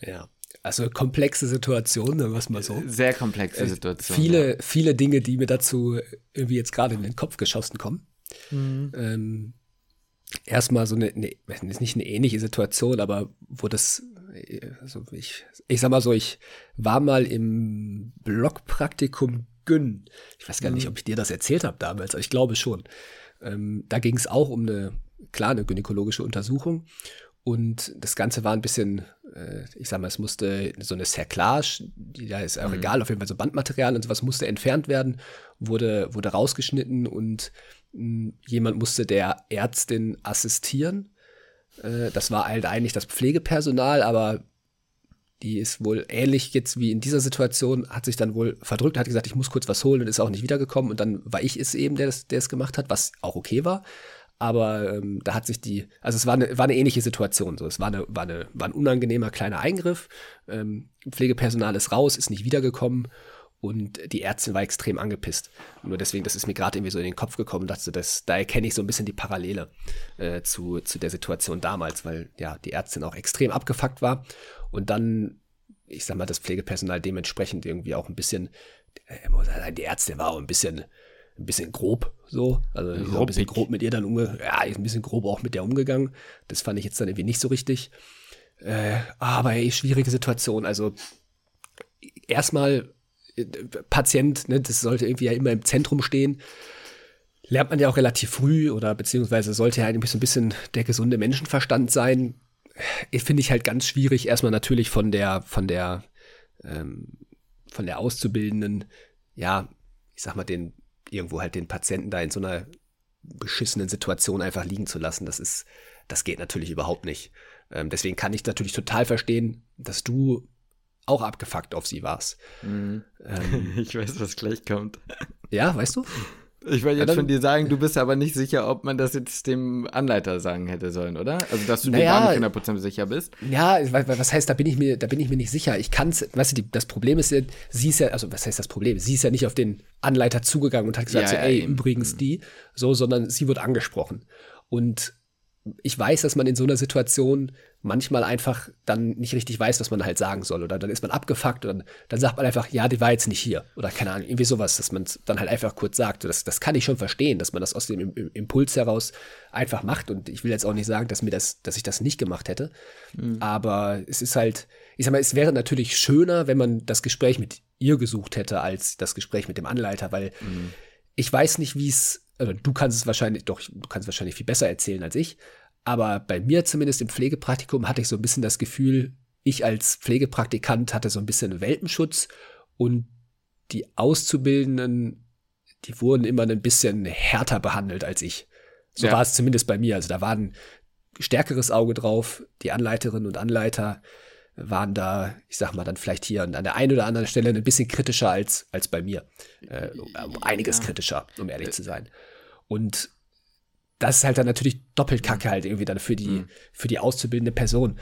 Ja. Also komplexe Situation, sagen wir es mal so. Sehr komplexe äh, Situation. Viele, ja. viele Dinge, die mir dazu irgendwie jetzt gerade in den Kopf geschossen kommen. Mhm. Ähm, erstmal so eine, eine, nicht eine ähnliche Situation, aber wo das, also ich, ich sag mal so, ich war mal im Blockpraktikum Gyn. Ich weiß gar nicht, mhm. ob ich dir das erzählt habe damals, aber ich glaube schon. Ähm, da ging es auch um eine, klar, eine gynäkologische Untersuchung. Und das Ganze war ein bisschen, äh, ich sag mal, es musste so eine Cerclage, die da ist auch mhm. egal, auf jeden Fall so Bandmaterial und sowas musste entfernt werden, wurde, wurde rausgeschnitten und mh, hm, jemand musste der Ärztin assistieren. Äh, das war halt eigentlich das Pflegepersonal, aber die ist wohl ähnlich jetzt wie in dieser Situation, hat sich dann wohl verdrückt, hat gesagt, ich muss kurz was holen und ist auch nicht wiedergekommen. Und dann war ich es eben, der es, der gemacht hat, was auch okay war. Aber ähm, da hat sich die, also es war eine, war eine ähnliche Situation. So, es war, eine, war, eine, war ein unangenehmer kleiner Eingriff. Ähm, Pflegepersonal ist raus, ist nicht wiedergekommen und die Ärztin war extrem angepisst. Nur deswegen, das ist mir gerade irgendwie so in den Kopf gekommen, dachte, das, da erkenne ich so ein bisschen die Parallele äh, zu, zu der Situation damals, weil ja die Ärztin auch extrem abgefuckt war und dann, ich sag mal, das Pflegepersonal dementsprechend irgendwie auch ein bisschen, äh, die Ärztin war auch ein bisschen ein bisschen grob so. Also ein bisschen grob mit ihr dann umgegangen. Ja, ein bisschen grob auch mit der umgegangen. Das fand ich jetzt dann irgendwie nicht so richtig. Äh, aber ey, schwierige Situation. Also erstmal äh, Patient, ne, das sollte irgendwie ja immer im Zentrum stehen. Lernt man ja auch relativ früh oder beziehungsweise sollte ja eigentlich so ein bisschen der gesunde Menschenverstand sein. Äh, finde ich halt ganz schwierig. Erstmal natürlich von der, von der, ähm, von der Auszubildenden, ja, ich sag mal, den irgendwo halt den Patienten da in so einer beschissenen Situation einfach liegen zu lassen, das ist, das geht natürlich überhaupt nicht. Ähm, deswegen kann ich natürlich total verstehen, dass du auch abgefuckt auf sie warst. Mhm. Ähm, *laughs* ich weiß, was gleich kommt. Ja, weißt du? Ich wollte jetzt ja, von dir sagen, du bist aber nicht sicher, ob man das jetzt dem Anleiter sagen hätte sollen, oder? Also, dass du naja, dir gar nicht 100% sicher bist. Ja, was heißt, da bin ich mir, da bin ich mir nicht sicher. Ich kann es, weißt du, die, das Problem ist ja, sie ist ja, also was heißt das Problem? Sie ist ja nicht auf den Anleiter zugegangen und hat gesagt, ja, so, ey, ja, übrigens die, so, sondern sie wird angesprochen. Und ich weiß, dass man in so einer Situation manchmal einfach dann nicht richtig weiß, was man halt sagen soll. Oder dann ist man abgefuckt und dann, dann sagt man einfach, ja, die war jetzt nicht hier. Oder keine Ahnung, irgendwie sowas, dass man es dann halt einfach kurz sagt. Das, das kann ich schon verstehen, dass man das aus dem Impuls heraus einfach macht. Und ich will jetzt auch nicht sagen, dass mir das, dass ich das nicht gemacht hätte. Mhm. Aber es ist halt, ich sag mal, es wäre natürlich schöner, wenn man das Gespräch mit ihr gesucht hätte, als das Gespräch mit dem Anleiter, weil mhm. ich weiß nicht, wie es, also du kannst es wahrscheinlich, doch, du kannst es wahrscheinlich viel besser erzählen als ich. Aber bei mir zumindest im Pflegepraktikum hatte ich so ein bisschen das Gefühl, ich als Pflegepraktikant hatte so ein bisschen Welpenschutz und die Auszubildenden, die wurden immer ein bisschen härter behandelt als ich. So ja. war es zumindest bei mir. Also da war ein stärkeres Auge drauf. Die Anleiterinnen und Anleiter waren da, ich sag mal, dann vielleicht hier an der einen oder anderen Stelle ein bisschen kritischer als, als bei mir. Äh, einiges ja. kritischer, um ehrlich äh, zu sein. Und das ist halt dann natürlich doppelt kacke halt irgendwie dann für die, mhm. für die auszubildende Person.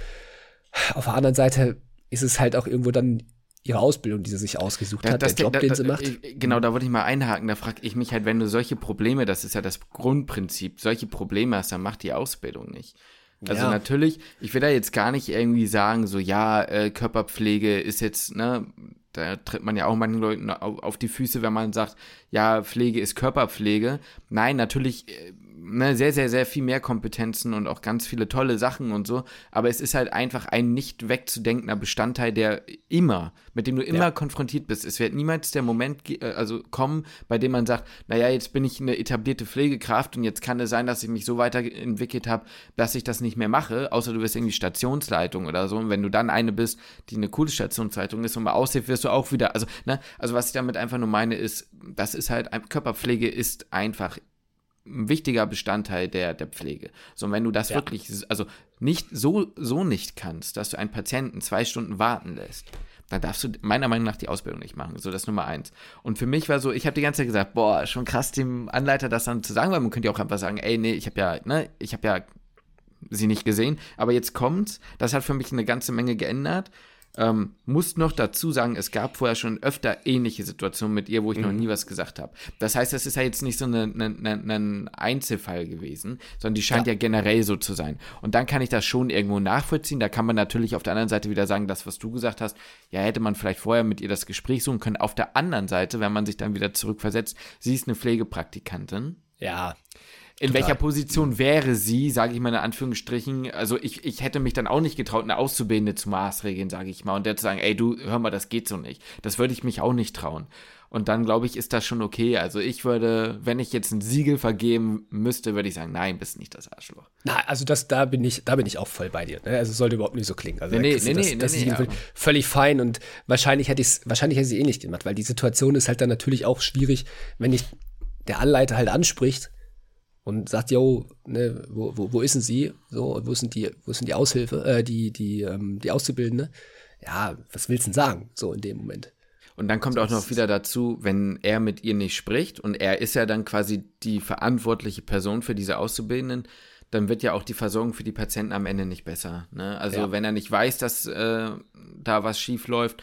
Auf der anderen Seite ist es halt auch irgendwo dann ihre Ausbildung, die sie sich ausgesucht hat, das, der Job, da, den sie macht. Äh, genau, da wollte ich mal einhaken. Da frage ich mich halt, wenn du solche Probleme, das ist ja das Grundprinzip, solche Probleme hast, dann macht die Ausbildung nicht. Also ja. natürlich, ich will da jetzt gar nicht irgendwie sagen, so ja, äh, Körperpflege ist jetzt, ne, da tritt man ja auch manchen Leuten auf, auf die Füße, wenn man sagt, ja, Pflege ist Körperpflege. Nein, natürlich äh, ne, sehr, sehr, sehr viel mehr Kompetenzen und auch ganz viele tolle Sachen und so. Aber es ist halt einfach ein nicht wegzudenkender Bestandteil, der immer, mit dem du immer ja. konfrontiert bist. Es wird niemals der Moment äh, also kommen, bei dem man sagt, naja, jetzt bin ich eine etablierte Pflegekraft und jetzt kann es sein, dass ich mich so weiterentwickelt habe, dass ich das nicht mehr mache, außer du wirst irgendwie Stationsleitung oder so. Und wenn du dann eine bist, die eine coole Stationsleitung ist und mal aushilft, wirst du auch wieder, also, ne, also was ich damit einfach nur meine ist, das ist halt, Körperpflege ist einfach ein wichtiger Bestandteil der, der Pflege. So, und wenn du das ja. wirklich, also nicht so, so nicht kannst, dass du einen Patienten zwei Stunden warten lässt, dann darfst du meiner Meinung nach die Ausbildung nicht machen. So, das Nummer eins. Und für mich war so, ich habe die ganze Zeit gesagt, boah, schon krass, dem Anleiter das dann zu sagen, weil man könnte ja auch einfach sagen, ey, nee, ich habe ja, ne, ich habe ja sie nicht gesehen, aber jetzt kommt's. Das hat für mich eine ganze Menge geändert. Ähm, muss noch dazu sagen, es gab vorher schon öfter ähnliche Situationen mit ihr, wo ich mhm. noch nie was gesagt habe. Das heißt, das ist ja jetzt nicht so ein eine, eine, eine Einzelfall gewesen, sondern die scheint ja. ja. generell so zu sein. Und dann kann ich das schon irgendwo nachvollziehen. Da kann man natürlich auf der anderen Seite wieder sagen, das, was du gesagt hast, ja, hätte man vielleicht vorher mit ihr das Gespräch suchen können. Auf der anderen Seite, wenn man sich dann wieder zurückversetzt, sie ist eine Pflegepraktikantin. Ja in Total. welcher Position wäre sie, sage ich mal in Anführungsstrichen, also ich, ich hätte mich dann auch nicht getraut, eine Auszubildende zu maßregeln, sage ich mal, und der zu sagen, ey, du, hör mal, das geht so nicht. Das würde ich mich auch nicht trauen. Und dann, glaube ich, ist das schon okay. Also ich würde, wenn ich jetzt ein Siegel vergeben müsste, würde ich sagen, nein, bist nicht das Arschloch. Na, also das, da bin ich, da bin ich auch voll bei dir. Ne? Also sollte überhaupt nicht so klingen. Also nee, nee, nee, das, nee, nee, nee völlig fein und wahrscheinlich hätte ich es, wahrscheinlich hätte ich eh nicht gemacht, weil die Situation ist halt dann natürlich auch schwierig, wenn ich der Anleiter halt anspricht und sagt, yo, ne, wo, wo, wo ist denn sie? So, wo sind die, wo sind die Aushilfe, äh, die, die, ähm, die Auszubildende? Ja, was willst du denn sagen, so in dem Moment? Und dann kommt auch noch wieder dazu, wenn er mit ihr nicht spricht und er ist ja dann quasi die verantwortliche Person für diese Auszubildenden, dann wird ja auch die Versorgung für die Patienten am Ende nicht besser. Ne? Also ja. wenn er nicht weiß, dass äh, da was schief läuft,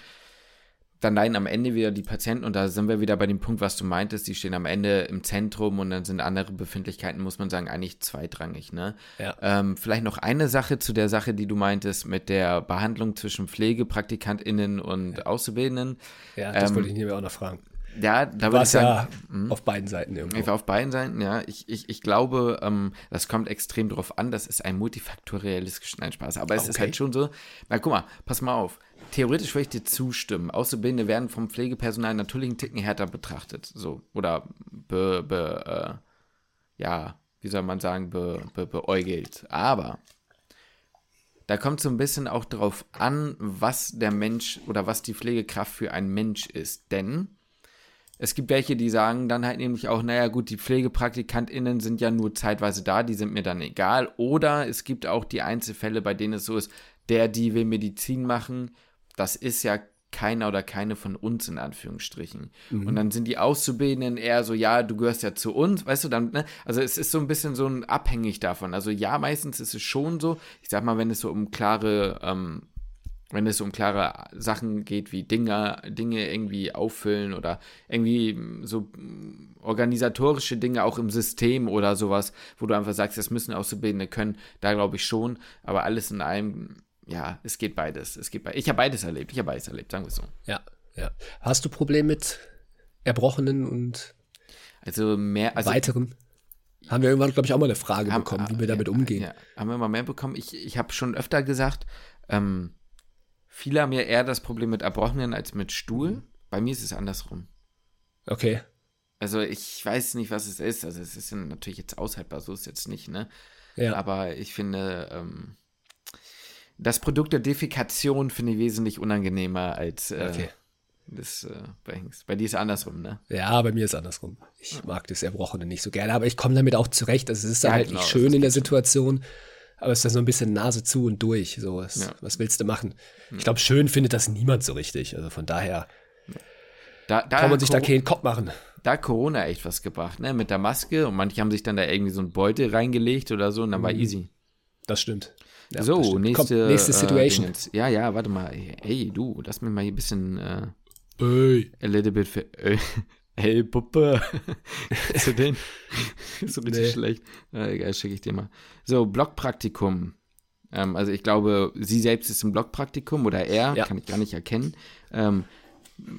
dann leiden am Ende wieder die Patienten und da sind wir wieder bei dem Punkt, was du meintest, die stehen am Ende im Zentrum und dann sind andere Befindlichkeiten, muss man sagen, eigentlich zweitrangig. Ne? Ja. Ähm, vielleicht noch eine Sache zu der Sache, die du meintest mit der Behandlung zwischen PflegepraktikantInnen und ja. Auszubildenden. Ja, das ähm, wollte ich mir auch noch fragen. Ja, da würde ich sagen. Ja hm? auf beiden Seiten irgendwo. Ich war auf beiden Seiten, ja. Ich, ich, ich glaube, ähm, das kommt extrem drauf an, das ist ein multifaktorielles Spaß. Aber es okay. ist halt schon so, na guck mal, pass mal auf theoretisch würde ich dir zustimmen. Auszubildende werden vom Pflegepersonal natürlich einen Ticken härter betrachtet. So. Oder be, be, äh, ja, wie soll man sagen, be, be, beäugelt. Aber da kommt so ein bisschen auch drauf an, was der Mensch oder was die Pflegekraft für ein Mensch ist. Denn es gibt welche, die sagen dann halt nämlich auch, naja gut, die PflegepraktikantInnen sind ja nur zeitweise da, die sind mir dann egal. Oder es gibt auch die Einzelfälle, bei denen es so ist, der, die will Medizin machen, das ist ja keiner oder keine von uns in Anführungsstrichen. Mhm. Und dann sind die Auszubildenden eher so, ja, du gehörst ja zu uns, weißt du, dann, ne? Also es ist so ein bisschen so ein abhängig davon. Also ja, meistens ist es schon so, ich sag mal, wenn es so um klare, ähm, wenn es um klare Sachen geht, wie Dinge, Dinge irgendwie auffüllen oder irgendwie so organisatorische Dinge auch im System oder sowas, wo du einfach sagst, das müssen Auszubildende können, da glaube ich schon, aber alles in allem ja, es geht beides. Es geht be ich habe beides erlebt. Ich habe beides erlebt, sagen wir es so. Ja, ja. Hast du Probleme mit Erbrochenen und also mehr, also weiteren? Haben wir irgendwann, glaube ich, auch mal eine Frage haben, bekommen, wie wir damit umgehen. Ja, haben wir mal mehr bekommen. Ich, ich habe schon öfter gesagt, ähm, viele haben ja eher das Problem mit Erbrochenen als mit Stuhl. Bei mir ist es andersrum. Okay. Also ich weiß nicht, was es ist. Also es ist natürlich jetzt aushaltbar, so ist es jetzt nicht, ne? Ja. Aber ich finde, ähm, das Produkt der Defikation finde ich wesentlich unangenehmer als äh, okay. das äh, bei Hengst. Bei dir ist es andersrum, ne? Ja, bei mir ist es andersrum. Ich mag das Erbrochene nicht so gerne, aber ich komme damit auch zurecht. Also es ist ja, halt genau, nicht schön in der Situation, aber es ist dann so ein bisschen Nase zu und durch. So, was, ja. was willst du machen? Ja. Ich glaube, schön findet das niemand so richtig. Also von daher da, da kann man sich da keinen Kopf machen. Da hat Corona echt was gebracht, ne? Mit der Maske und manche haben sich dann da irgendwie so ein Beutel reingelegt oder so und dann mhm. war easy. Das stimmt. Ja, so, nächste, Komm, nächste äh, Situation. Äh, ja, ja, warte mal. Hey, du, lass mich mal hier ein bisschen. Äh, hey. A little bit. Für, äh, *laughs* hey, Puppe. Zu den? *laughs* so richtig nee. schlecht. Äh, egal, schicke ich dir mal. So, Blockpraktikum. Ähm, also, ich glaube, sie selbst ist im Blockpraktikum oder er, ja. kann ich gar nicht erkennen. Ähm,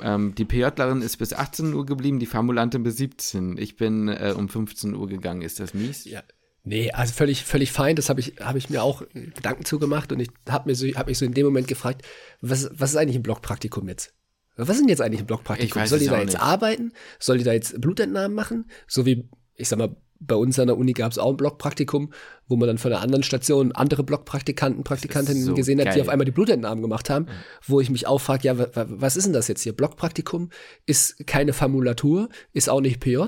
ähm, die PJlerin ist bis 18 Uhr geblieben, die Formulantin bis 17. Ich bin äh, um 15 Uhr gegangen. Ist das mies? Ja, Nee, also völlig, völlig fein. Das habe ich, hab ich mir auch Gedanken zugemacht und ich habe so, hab mich so in dem Moment gefragt, was, was ist eigentlich ein Blockpraktikum jetzt? Was ist denn jetzt eigentlich ein Blockpraktikum? Soll die da jetzt nicht. arbeiten? Soll die da jetzt Blutentnahmen machen? So wie, ich sag mal, bei uns an der Uni gab es auch ein Blockpraktikum, wo man dann von einer anderen Station andere Blockpraktikanten, Praktikantinnen so gesehen hat, geil. die auf einmal die Blutentnahmen gemacht haben, mhm. wo ich mich auch frage, ja, was ist denn das jetzt hier? Blockpraktikum ist keine Formulatur, ist auch nicht PJ,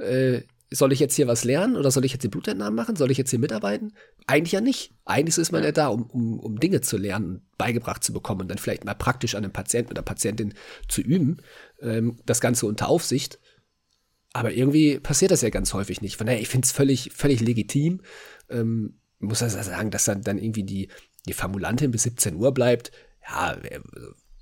äh, soll ich jetzt hier was lernen oder soll ich jetzt die Blutentnahmen machen? Soll ich jetzt hier mitarbeiten? Eigentlich ja nicht. Eigentlich ist man ja, ja da, um, um, um Dinge zu lernen, beigebracht zu bekommen und dann vielleicht mal praktisch an einem Patienten oder Patientin zu üben. Ähm, das Ganze unter Aufsicht. Aber irgendwie passiert das ja ganz häufig nicht. Von daher, ich finde es völlig, völlig legitim. Ähm, muss also sagen, dass dann, dann irgendwie die, die Formulantin bis 17 Uhr bleibt. Ja,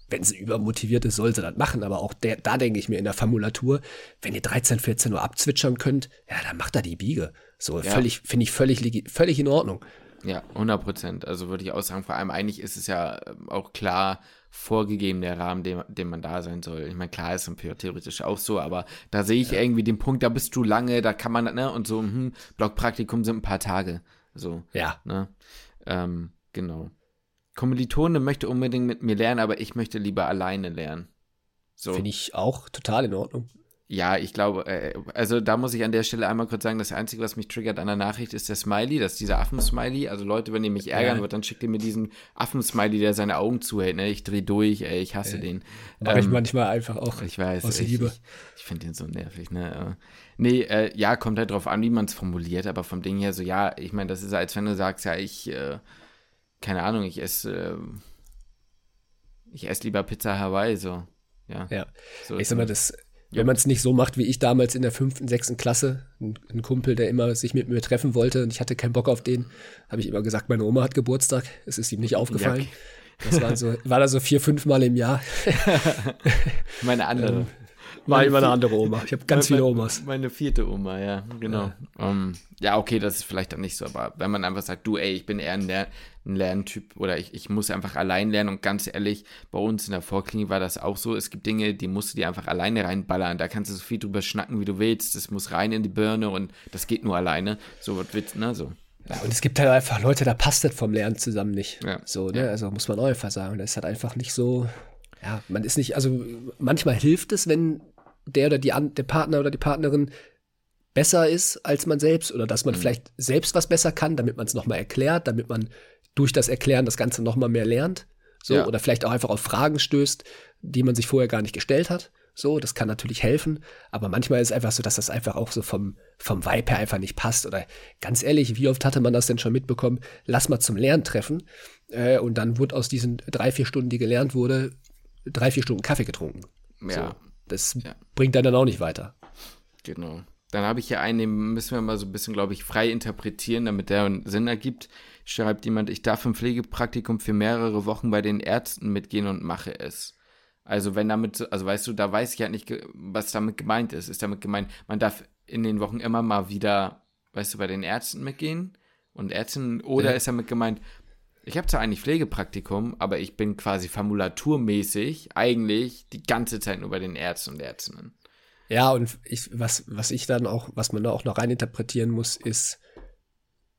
wenn sie übermotiviert ist, soll sie das machen. Aber auch der, da denke ich mir in der Formulatur, wenn ihr 13, 14 Uhr abzwitschern könnt, ja, dann macht er die Biege. So, ja. völlig, finde ich völlig, völlig in Ordnung. Ja, 100 Prozent. Also würde ich auch sagen, vor allem eigentlich ist es ja ähm, auch klar vorgegebene Rahmen, dem, dem man da sein soll. Ich meine, klar ist es theoretisch auch so, aber da sehe ich ja. irgendwie den Punkt, da bist du lange, da kann man, ne, und so, hm, Blockpraktikum sind ein paar Tage. So. Ja. Ne? Ähm, genau. Kommilitone möchte unbedingt mit mir lernen, aber ich möchte lieber alleine lernen. So. Finde ich auch total in Ordnung. Ja, ich glaube, äh, also da muss ich an der Stelle einmal kurz sagen, das Einzige, was mich triggert an der Nachricht, ist der Smiley, das ist dieser Affen-Smiley. Also Leute, wenn ihr mich ärgern ja. wird, dann schickt ihr mir diesen Affen-Smiley, der seine Augen zuhält. Ne? Ich dreh durch, ey, ich hasse äh, den. Mach ähm, ich manchmal einfach auch. Ich weiß, aus ich, Liebe. Ich, ich finde den so nervig, ne? Nee, äh, ja, kommt halt drauf an, wie man es formuliert, aber vom Ding her so, ja, ich meine, das ist, als wenn du sagst, ja, ich, äh, keine Ahnung, ich esse, äh, ich esse lieber Pizza Hawaii, so. Ja. ja. So ich sag mal, das wenn man es nicht so macht wie ich damals in der fünften, sechsten Klasse, ein, ein, Kumpel, der immer sich mit mir treffen wollte und ich hatte keinen Bock auf den, habe ich immer gesagt, meine Oma hat Geburtstag. Es ist ihm nicht aufgefallen. Ja. Das war so, war da so vier, fünf Mal im Jahr. *laughs* meine *laughs* andere. Ähm, war immer eine andere Oma. Ich habe ganz meine, viele Omas. Meine vierte Oma, ja, genau. Ja. Um, ja. okay, das ist vielleicht dann nicht so, aber wenn man einfach sagt, du, ey, ich bin eher ein, Lern ein Lerntyp oder ich, ich muss einfach allein lernen und ganz ehrlich, bei uns in der Vorklinik war das auch so. Es gibt Dinge, die musst du dir einfach alleine reinballern. Da kannst du so viel drüber schnacken, wie du willst. Das muss rein in die Birne und das geht nur alleine. So was willst, ne, so. Ja, und es gibt halt einfach Leute, da passt das vom Lernen zusammen nicht. Ja. So, ne? Also muss man auch einfach sagen. Das ist halt einfach nicht so. Ja, man ist nicht, also manchmal hilft es, wenn der oder die, der Partner oder die Partnerin besser ist als man selbst oder dass man mhm. vielleicht selbst was besser kann, damit man es nochmal erklärt, damit man durch das Erklären das Ganze nochmal mehr lernt. So, ja. oder vielleicht auch einfach auf Fragen stößt, die man sich vorher gar nicht gestellt hat. So, das kann natürlich helfen, aber manchmal ist es einfach so, dass das einfach auch so vom, vom Vibe her einfach nicht passt. Oder ganz ehrlich, wie oft hatte man das denn schon mitbekommen? Lass mal zum Lernen treffen. Äh, und dann wurde aus diesen drei, vier Stunden, die gelernt wurde, drei, vier Stunden Kaffee getrunken. Ja. So, das ja. bringt dann, dann auch nicht weiter. Genau. Dann habe ich hier einen, den müssen wir mal so ein bisschen, glaube ich, frei interpretieren, damit der einen Sinn ergibt. Schreibt jemand, ich darf im Pflegepraktikum für mehrere Wochen bei den Ärzten mitgehen und mache es. Also wenn damit, also weißt du, da weiß ich halt nicht, was damit gemeint ist. Ist damit gemeint, man darf in den Wochen immer mal wieder, weißt du, bei den Ärzten mitgehen und Ärzten, oder ja. ist damit gemeint, ich habe zwar eigentlich Pflegepraktikum, aber ich bin quasi formulaturmäßig eigentlich die ganze Zeit nur bei den Ärzten und Ärztinnen. Ja, und ich, was, was ich dann auch, was man da auch noch reininterpretieren muss, ist,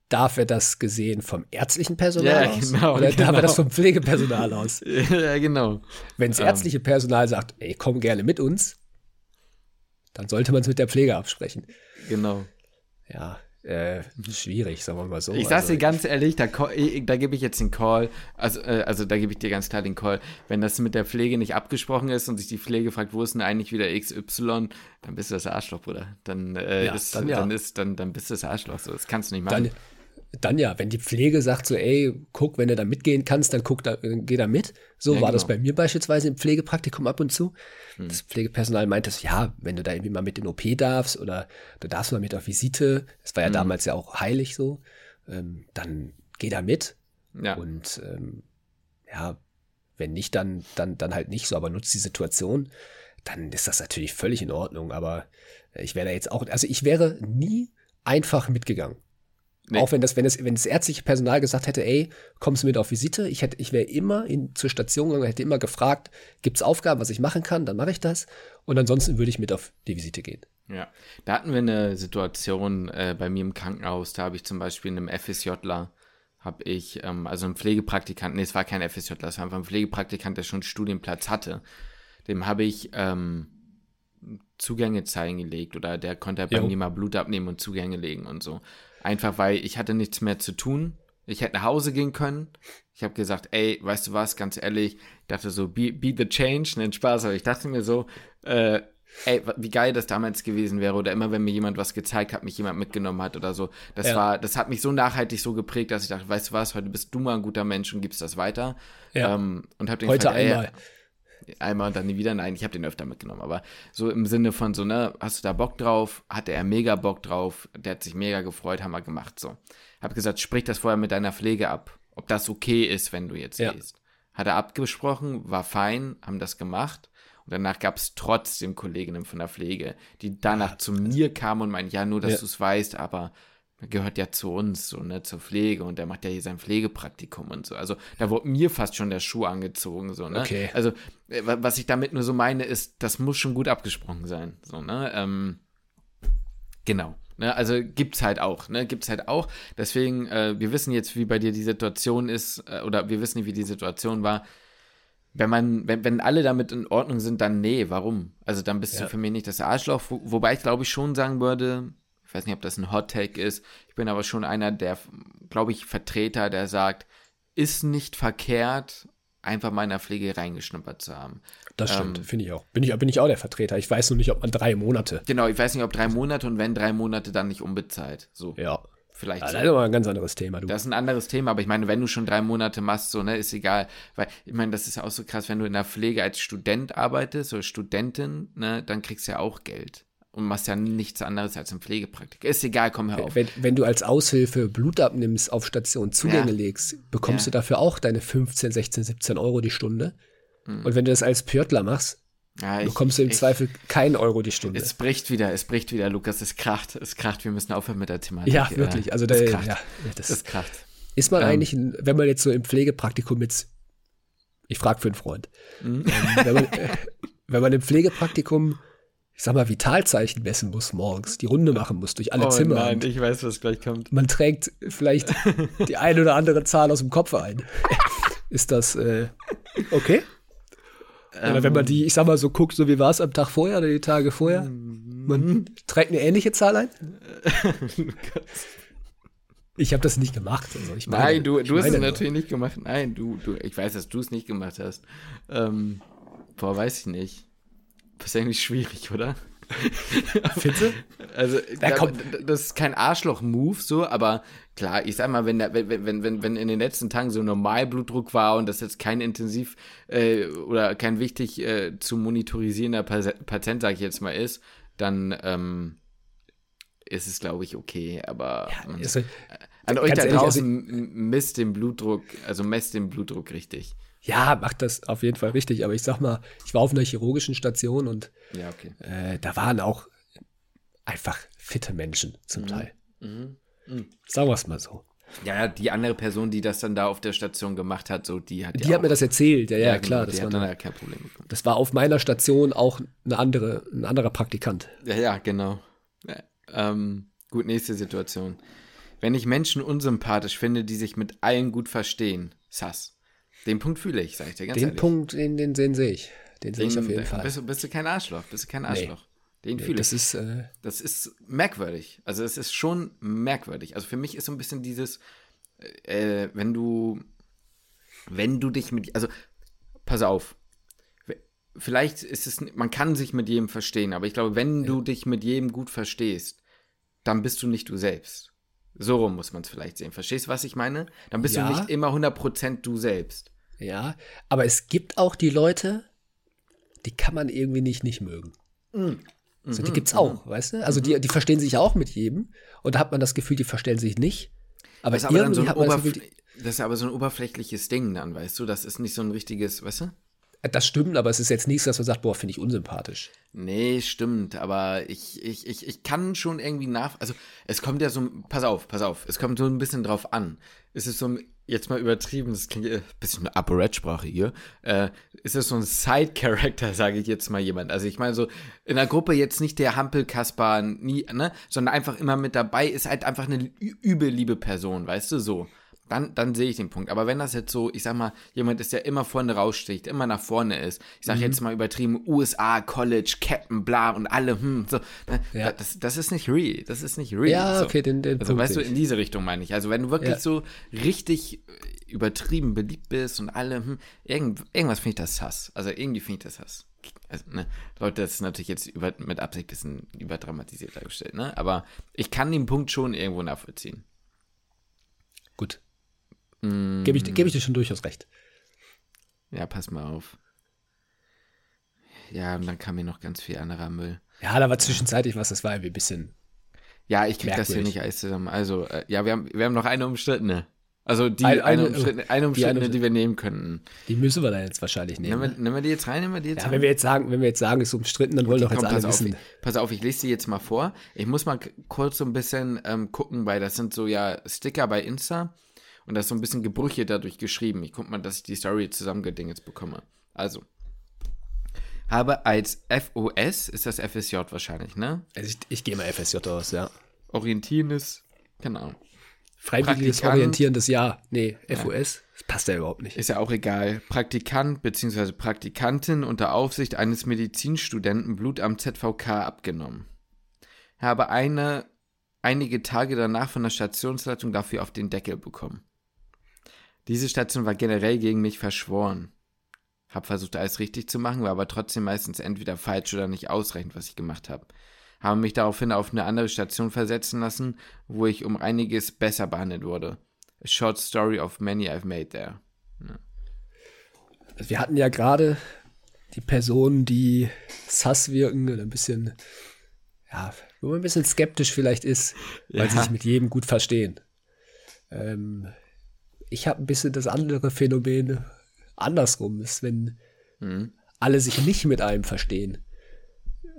darf er das gesehen vom ärztlichen Personal ja, aus? Genau, oder genau. darf er das vom Pflegepersonal aus? *laughs* ja, genau. Wenn das ähm. ärztliche Personal sagt, ey, komm gerne mit uns, dann sollte man es mit der Pflege absprechen. Genau. Ja, äh, schwierig, sagen wir mal so. Ich sag's also, dir ganz ehrlich, da, da gebe ich jetzt den Call, also, äh, also da gebe ich dir ganz klar den Call, wenn das mit der Pflege nicht abgesprochen ist und sich die Pflege fragt, wo ist denn eigentlich wieder XY, dann bist du das Arschloch, Bruder. Dann, äh, ja, ist, dann, ja. dann, ist, dann, dann bist du das Arschloch, so, das kannst du nicht machen. Dann, dann ja, wenn die Pflege sagt so, ey, guck, wenn du da mitgehen kannst, dann guck da, geh da mit. So ja, war genau. das bei mir beispielsweise im Pflegepraktikum ab und zu. Hm. Das Pflegepersonal meinte, ja, wenn du da irgendwie mal mit in OP darfst oder du darfst mal mit auf Visite, das war ja hm. damals ja auch heilig so, ähm, dann geh da mit. Ja. Und ähm, ja, wenn nicht, dann, dann, dann halt nicht so, aber nutzt die Situation, dann ist das natürlich völlig in Ordnung. Aber ich wäre da jetzt auch, also ich wäre nie einfach mitgegangen. Nee. Auch wenn das, wenn das, wenn das ärztliche Personal gesagt hätte, ey, kommst du mit auf Visite? Ich hätte, ich wäre immer in, zur Station gegangen, hätte immer gefragt, gibt es Aufgaben, was ich machen kann? Dann mache ich das. Und ansonsten würde ich mit auf die Visite gehen. Ja, da hatten wir eine Situation äh, bei mir im Krankenhaus. Da habe ich zum Beispiel einem FSJler, habe ich, ähm, also einen Pflegepraktikanten, nee, es war kein FSJler, es war einfach ein Pflegepraktikant, der schon einen Studienplatz hatte. Dem habe ich ähm, Zugänge zeigen gelegt oder der konnte bei mir mal Blut abnehmen und Zugänge legen und so. Einfach weil ich hatte nichts mehr zu tun. Ich hätte nach Hause gehen können. Ich habe gesagt, ey, weißt du was, ganz ehrlich, ich dachte so, be, be the change, nennt Spaß, aber ich dachte mir so, äh, ey, wie geil das damals gewesen wäre oder immer wenn mir jemand was gezeigt hat, mich jemand mitgenommen hat oder so. Das ja. war, das hat mich so nachhaltig so geprägt, dass ich dachte, weißt du was, heute bist du mal ein guter Mensch und gibst das weiter. Ja. Ähm, und hab den heute gefragt, einmal. Ey, einmal und dann nie wieder. Nein, ich habe den öfter mitgenommen. Aber so im Sinne von so, ne, hast du da Bock drauf? Hatte er mega Bock drauf. Der hat sich mega gefreut, haben wir gemacht. So. Hab gesagt, sprich das vorher mit deiner Pflege ab. Ob das okay ist, wenn du jetzt ja. gehst. Hat er abgesprochen, war fein, haben das gemacht. Und danach gab es trotzdem Kolleginnen von der Pflege, die danach ja. zu mir kamen und meinten, ja, nur, dass ja. du es weißt, aber gehört ja zu uns, so, ne, zur Pflege und der macht ja hier sein Pflegepraktikum und so. Also da wurde mir fast schon der Schuh angezogen, so, ne? Okay. Also, äh, was ich damit nur so meine, ist, das muss schon gut abgesprochen sein, so, ne? Ähm, genau. Ne, also gibt's halt auch, ne, gibt's halt auch. Deswegen, äh, wir wissen jetzt, wie bei dir die Situation ist, äh, oder wir wissen nicht, wie die Situation war. Wenn man, wenn, wenn alle damit in Ordnung sind, dann nee, warum? Also dann bist ja. du für mich nicht das Arschloch, wo, wobei ich glaube ich schon sagen würde, ich weiß nicht, ob das ein Hot Take ist, ich bin aber schon einer der, glaube ich, Vertreter, der sagt, ist nicht verkehrt, einfach mal in der Pflege reingeschnuppert zu haben. Das stimmt, ähm, finde ich auch. Bin ich, bin ich auch der Vertreter. Ich weiß nur nicht, ob man drei Monate. Genau, ich weiß nicht, ob drei Monate und wenn drei Monate, dann nicht unbezahlt. So. Ja. Vielleicht. Ja. Das ist aber ein ganz anderes Thema. Du. Das ist ein anderes Thema, aber ich meine, wenn du schon drei Monate machst, so, ne, ist egal. Weil, ich meine, das ist ja auch so krass, wenn du in der Pflege als Student arbeitest oder Studentin, ne, dann kriegst du ja auch Geld und machst ja nichts anderes als ein Pflegepraktik. Ist egal, komm hör auf. Wenn, wenn du als Aushilfe Blut abnimmst, auf Station Zugänge ja. legst, bekommst ja. du dafür auch deine 15, 16, 17 Euro die Stunde. Mhm. Und wenn du das als Pörtler machst, ja, bekommst du im ich, Zweifel keinen Euro die Stunde. Es bricht wieder, es bricht wieder, Lukas, es kracht, es kracht, wir müssen aufhören mit der Thematik. Ja, wirklich, also der, kracht. Ja, das, es kracht. Ist man ähm. eigentlich, wenn man jetzt so im Pflegepraktikum jetzt, ich frage für einen Freund, mhm. wenn, man, *laughs* wenn man im Pflegepraktikum ich sag mal, Vitalzeichen messen muss morgens, die Runde machen muss durch alle oh, Zimmer. Nein, ich weiß, was gleich kommt. Man trägt vielleicht *laughs* die eine oder andere Zahl aus dem Kopf ein. *laughs* Ist das äh, okay? Ähm, oder wenn man die, ich sag mal, so guckt, so wie war es am Tag vorher oder die Tage vorher? Man trägt eine ähnliche Zahl ein? *laughs* Ich habe das nicht gemacht. Also ich meine, Nein, du, du hast es natürlich nicht gemacht. Nein, du, du, ich weiß, dass du es nicht gemacht hast. Ähm, boah, weiß ich nicht. Das ist eigentlich schwierig, oder? *laughs* Fitte? Also, da, das ist kein Arschloch-Move, so, aber klar, ich sag mal, wenn, wenn, wenn, wenn, wenn in den letzten Tagen so Normalblutdruck war und das jetzt kein intensiv äh, oder kein wichtig äh, zu monitorisierender Patient, sag ich jetzt mal, ist, dann ähm, ist es, glaube ich, okay, aber ja, also, an euch da draußen also, misst den Blutdruck, also messt den Blutdruck richtig. Ja, macht das auf jeden Fall richtig. Aber ich sag mal, ich war auf einer chirurgischen Station und ja, okay. äh, da waren auch einfach fitte Menschen zum mhm. Teil. Mhm. Mhm. Sagen wir es mal so. Ja, die andere Person, die das dann da auf der Station gemacht hat, so die hat Die ja hat mir das erzählt, ja, ja, ja klar. Genau, das war dann ja kein Problem bekommen. Das war auf meiner Station auch eine andere, ein anderer Praktikant. Ja, ja, genau. Ähm, gut, nächste Situation. Wenn ich Menschen unsympathisch finde, die sich mit allen gut verstehen, Sass. Den Punkt fühle ich, sag ich dir ganz den ehrlich. Punkt, den, den, den sehe ich. Den sehe ich auf jeden Fall. Bist du, bist du kein Arschloch, bist du kein Arschloch. Nee. Den nee, fühle das ich. Ist, äh das ist merkwürdig. Also es ist schon merkwürdig. Also für mich ist so ein bisschen dieses, äh, wenn du, wenn du dich mit, also pass auf, vielleicht ist es, man kann sich mit jedem verstehen, aber ich glaube, wenn ja. du dich mit jedem gut verstehst, dann bist du nicht du selbst. So rum muss man es vielleicht sehen. Verstehst du, was ich meine? Dann bist ja. du nicht immer 100% du selbst. Ja, aber es gibt auch die Leute, die kann man irgendwie nicht nicht mögen. Mhm. So, die gibt's auch, mhm. weißt du? Also die, die verstehen sich auch mit jedem und da hat man das Gefühl, die verstehen sich nicht. Aber, das ist aber so hat man das, Gefühl, das ist aber so ein oberflächliches Ding dann, weißt du? Das ist nicht so ein richtiges, weißt du? Das stimmt, aber es ist jetzt nichts, dass man sagt, boah, finde ich unsympathisch. Nee, stimmt, aber ich, ich, ich, ich kann schon irgendwie nach. Also, es kommt ja so. Pass auf, pass auf. Es kommt so ein bisschen drauf an. Es ist so jetzt mal übertrieben, das klingt ein bisschen eine Upper-Red-Sprache hier. Äh, ist es so ein Side-Character, *laughs* sage ich jetzt mal jemand. Also, ich meine, so in der Gruppe jetzt nicht der Hampel-Kaspar, ne, sondern einfach immer mit dabei, ist halt einfach eine übel liebe Person, weißt du, so dann, dann sehe ich den Punkt. Aber wenn das jetzt so, ich sag mal, jemand ist, der immer vorne raussticht, immer nach vorne ist, ich sag mhm. jetzt mal übertrieben, USA, College, Captain, bla und alle, hm, so, ne, ja. das, das ist nicht real. Das ist nicht real. Ja, so. okay, den, den Also, weißt du, in diese Richtung meine ich. Also, wenn du wirklich ja. so richtig übertrieben beliebt bist und alle, hm, irgend, irgendwas finde ich das Hass. Also, irgendwie finde ich das Hass. Also, ne, Leute, das ist natürlich jetzt über, mit Absicht ein bisschen überdramatisiert dargestellt, ne? Aber ich kann den Punkt schon irgendwo nachvollziehen. Gut, Mm. Gebe ich, geb ich dir schon durchaus recht. Ja, pass mal auf. Ja, und dann kam mir noch ganz viel anderer Müll. Ja, da war zwischenzeitlich was, das war irgendwie ein bisschen. Ja, ich krieg merkwürdig. das hier nicht alles zusammen. Also, äh, ja, wir haben, wir haben noch eine umstrittene. Also die eine, eine, umstrittene, eine umstrittene die, die, wir nehmen könnten. Die müssen wir dann jetzt wahrscheinlich nehmen. Nehmen wir, nehmen wir die jetzt rein? Nehmen wir die jetzt ja, rein? wenn wir jetzt sagen, wenn wir jetzt sagen, ist umstritten, dann wollen doch jetzt komm, alle pass wissen. Auf, pass auf, ich lese die jetzt mal vor. Ich muss mal kurz so ein bisschen ähm, gucken, weil das sind so ja Sticker bei Insta und das ist so ein bisschen Gebrüche dadurch geschrieben. Ich guck mal, dass ich die Story zusammengedinget bekomme. Also, habe als FOS, ist das FSJ wahrscheinlich, ne? Also ich, ich gehe mal FSJ aus, ja. Orientierendes, genau. Freiwilliges orientierendes Jahr. Nee, FOS, ja. das passt ja überhaupt nicht. Ist ja auch egal. Praktikant bzw. Praktikantin unter Aufsicht eines Medizinstudenten Blut am ZVK abgenommen. Habe eine, einige Tage danach von der Stationsleitung dafür auf den Deckel bekommen. Diese Station war generell gegen mich verschworen. Hab versucht, alles richtig zu machen, war aber trotzdem meistens entweder falsch oder nicht ausreichend, was ich gemacht habe. Habe mich daraufhin auf eine andere Station versetzen lassen, wo ich um einiges besser behandelt wurde. A short story of many I've made there. Ja. Wir hatten ja gerade die Personen, die sass wirken oder ein bisschen, ja, wo man ein bisschen skeptisch vielleicht ist, weil ja. sie sich mit jedem gut verstehen. Ähm, ich habe ein bisschen das andere Phänomen, andersrum ist, wenn mhm. alle sich nicht mit einem verstehen.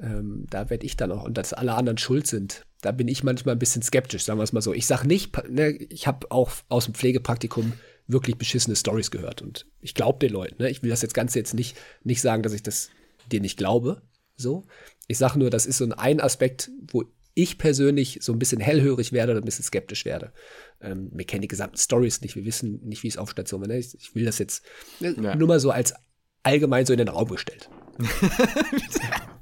Ähm, da werde ich dann auch, und dass alle anderen schuld sind, da bin ich manchmal ein bisschen skeptisch, sagen wir es mal so. Ich sage nicht, ne, ich habe auch aus dem Pflegepraktikum wirklich beschissene Stories gehört und ich glaube den Leuten. Ne? Ich will das jetzt Ganze jetzt nicht, nicht sagen, dass ich das dir nicht glaube. So. Ich sage nur, das ist so ein Aspekt, wo ich persönlich so ein bisschen hellhörig werde oder ein bisschen skeptisch werde. Ähm, wir kennen die gesamten Stories nicht, wir wissen nicht, wie es auf Station war. Ne? Ich, ich, will das jetzt ja. nur mal so als allgemein so in den Raum gestellt. *laughs*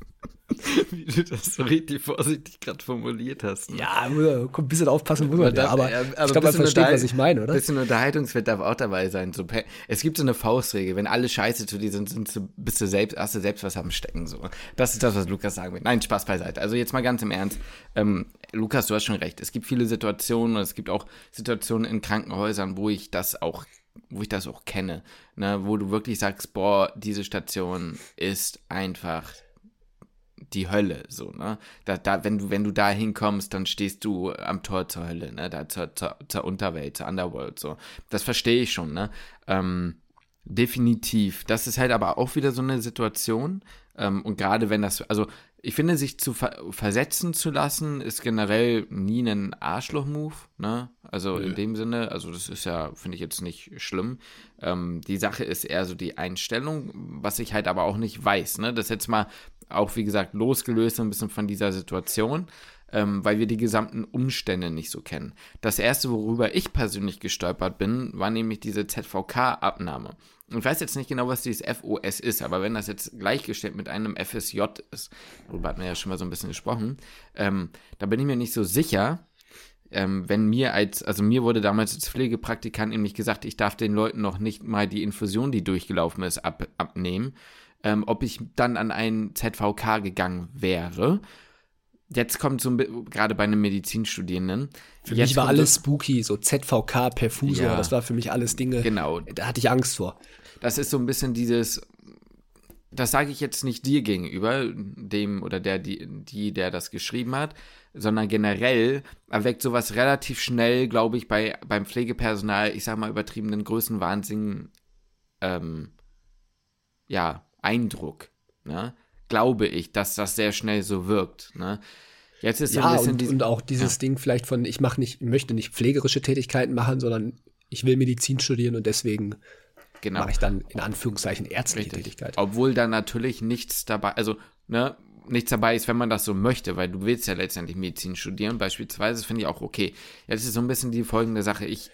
*laughs* Wie du das so richtig vorsichtig gerade formuliert hast. Ne? Ja, ein bisschen aufpassen muss man da, aber, ja, aber ich glaube, man versteht, was ich meine, oder? Ein bisschen Unterhaltungswert darf auch dabei sein. So, es gibt so eine Faustregel, wenn alle scheiße zu dir sind, sind du, bist du selbst, hast du selbst was am Stecken. So. Das ist das, was Lukas sagen will. Nein, Spaß beiseite. Also jetzt mal ganz im Ernst. Ähm, Lukas, du hast schon recht. Es gibt viele Situationen und es gibt auch Situationen in Krankenhäusern, wo ich das auch wo ich das auch kenne, ne, wo du wirklich sagst, boah, diese Station ist einfach die Hölle, so, ne? Da, da, wenn du, wenn du da hinkommst, dann stehst du am Tor zur Hölle, ne? Da zur, zur, zur Unterwelt, zur Underworld, so. Das verstehe ich schon, ne? Ähm, definitiv. Das ist halt aber auch wieder so eine Situation. Ähm, und gerade wenn das, also ich finde, sich zu ver versetzen zu lassen, ist generell nie ein Arschloch-Move, ne? Also ja. in dem Sinne, also das ist ja, finde ich jetzt nicht schlimm. Ähm, die Sache ist eher so die Einstellung, was ich halt aber auch nicht weiß, ne? Das jetzt mal auch, wie gesagt, losgelöst ein bisschen von dieser Situation, ähm, weil wir die gesamten Umstände nicht so kennen. Das erste, worüber ich persönlich gestolpert bin, war nämlich diese ZVK-Abnahme. Ich weiß jetzt nicht genau, was dieses FOS ist, aber wenn das jetzt gleichgestellt mit einem FSJ ist, darüber hatten wir ja schon mal so ein bisschen gesprochen, ähm, da bin ich mir nicht so sicher, ähm, wenn mir als, also mir wurde damals als Pflegepraktikant nämlich gesagt, ich darf den Leuten noch nicht mal die Infusion, die durchgelaufen ist, ab, abnehmen, ähm, ob ich dann an einen ZVK gegangen wäre. Jetzt kommt so gerade bei einem Medizinstudierenden. Für mich war alles spooky, so ZVK, Perfusor, ja, das war für mich alles Dinge. Genau. Da hatte ich Angst vor. Das ist so ein bisschen dieses, das sage ich jetzt nicht dir gegenüber, dem oder der, die, die, der das geschrieben hat, sondern generell erweckt sowas relativ schnell, glaube ich, bei, beim Pflegepersonal, ich sage mal, übertriebenen Größenwahnsinn, ähm, ja, Eindruck. Ne? glaube ich, dass das sehr schnell so wirkt. Ne? Jetzt ist ja, ein bisschen und, und auch dieses ja. Ding vielleicht von, ich mache nicht, möchte nicht pflegerische Tätigkeiten machen, sondern ich will Medizin studieren und deswegen genau. mache ich dann in Anführungszeichen ärztliche Richtig. Tätigkeit. Obwohl da natürlich nichts dabei, also ne, nichts dabei ist, wenn man das so möchte, weil du willst ja letztendlich Medizin studieren, beispielsweise, finde ich auch okay. Jetzt ist so ein bisschen die folgende Sache. Ich,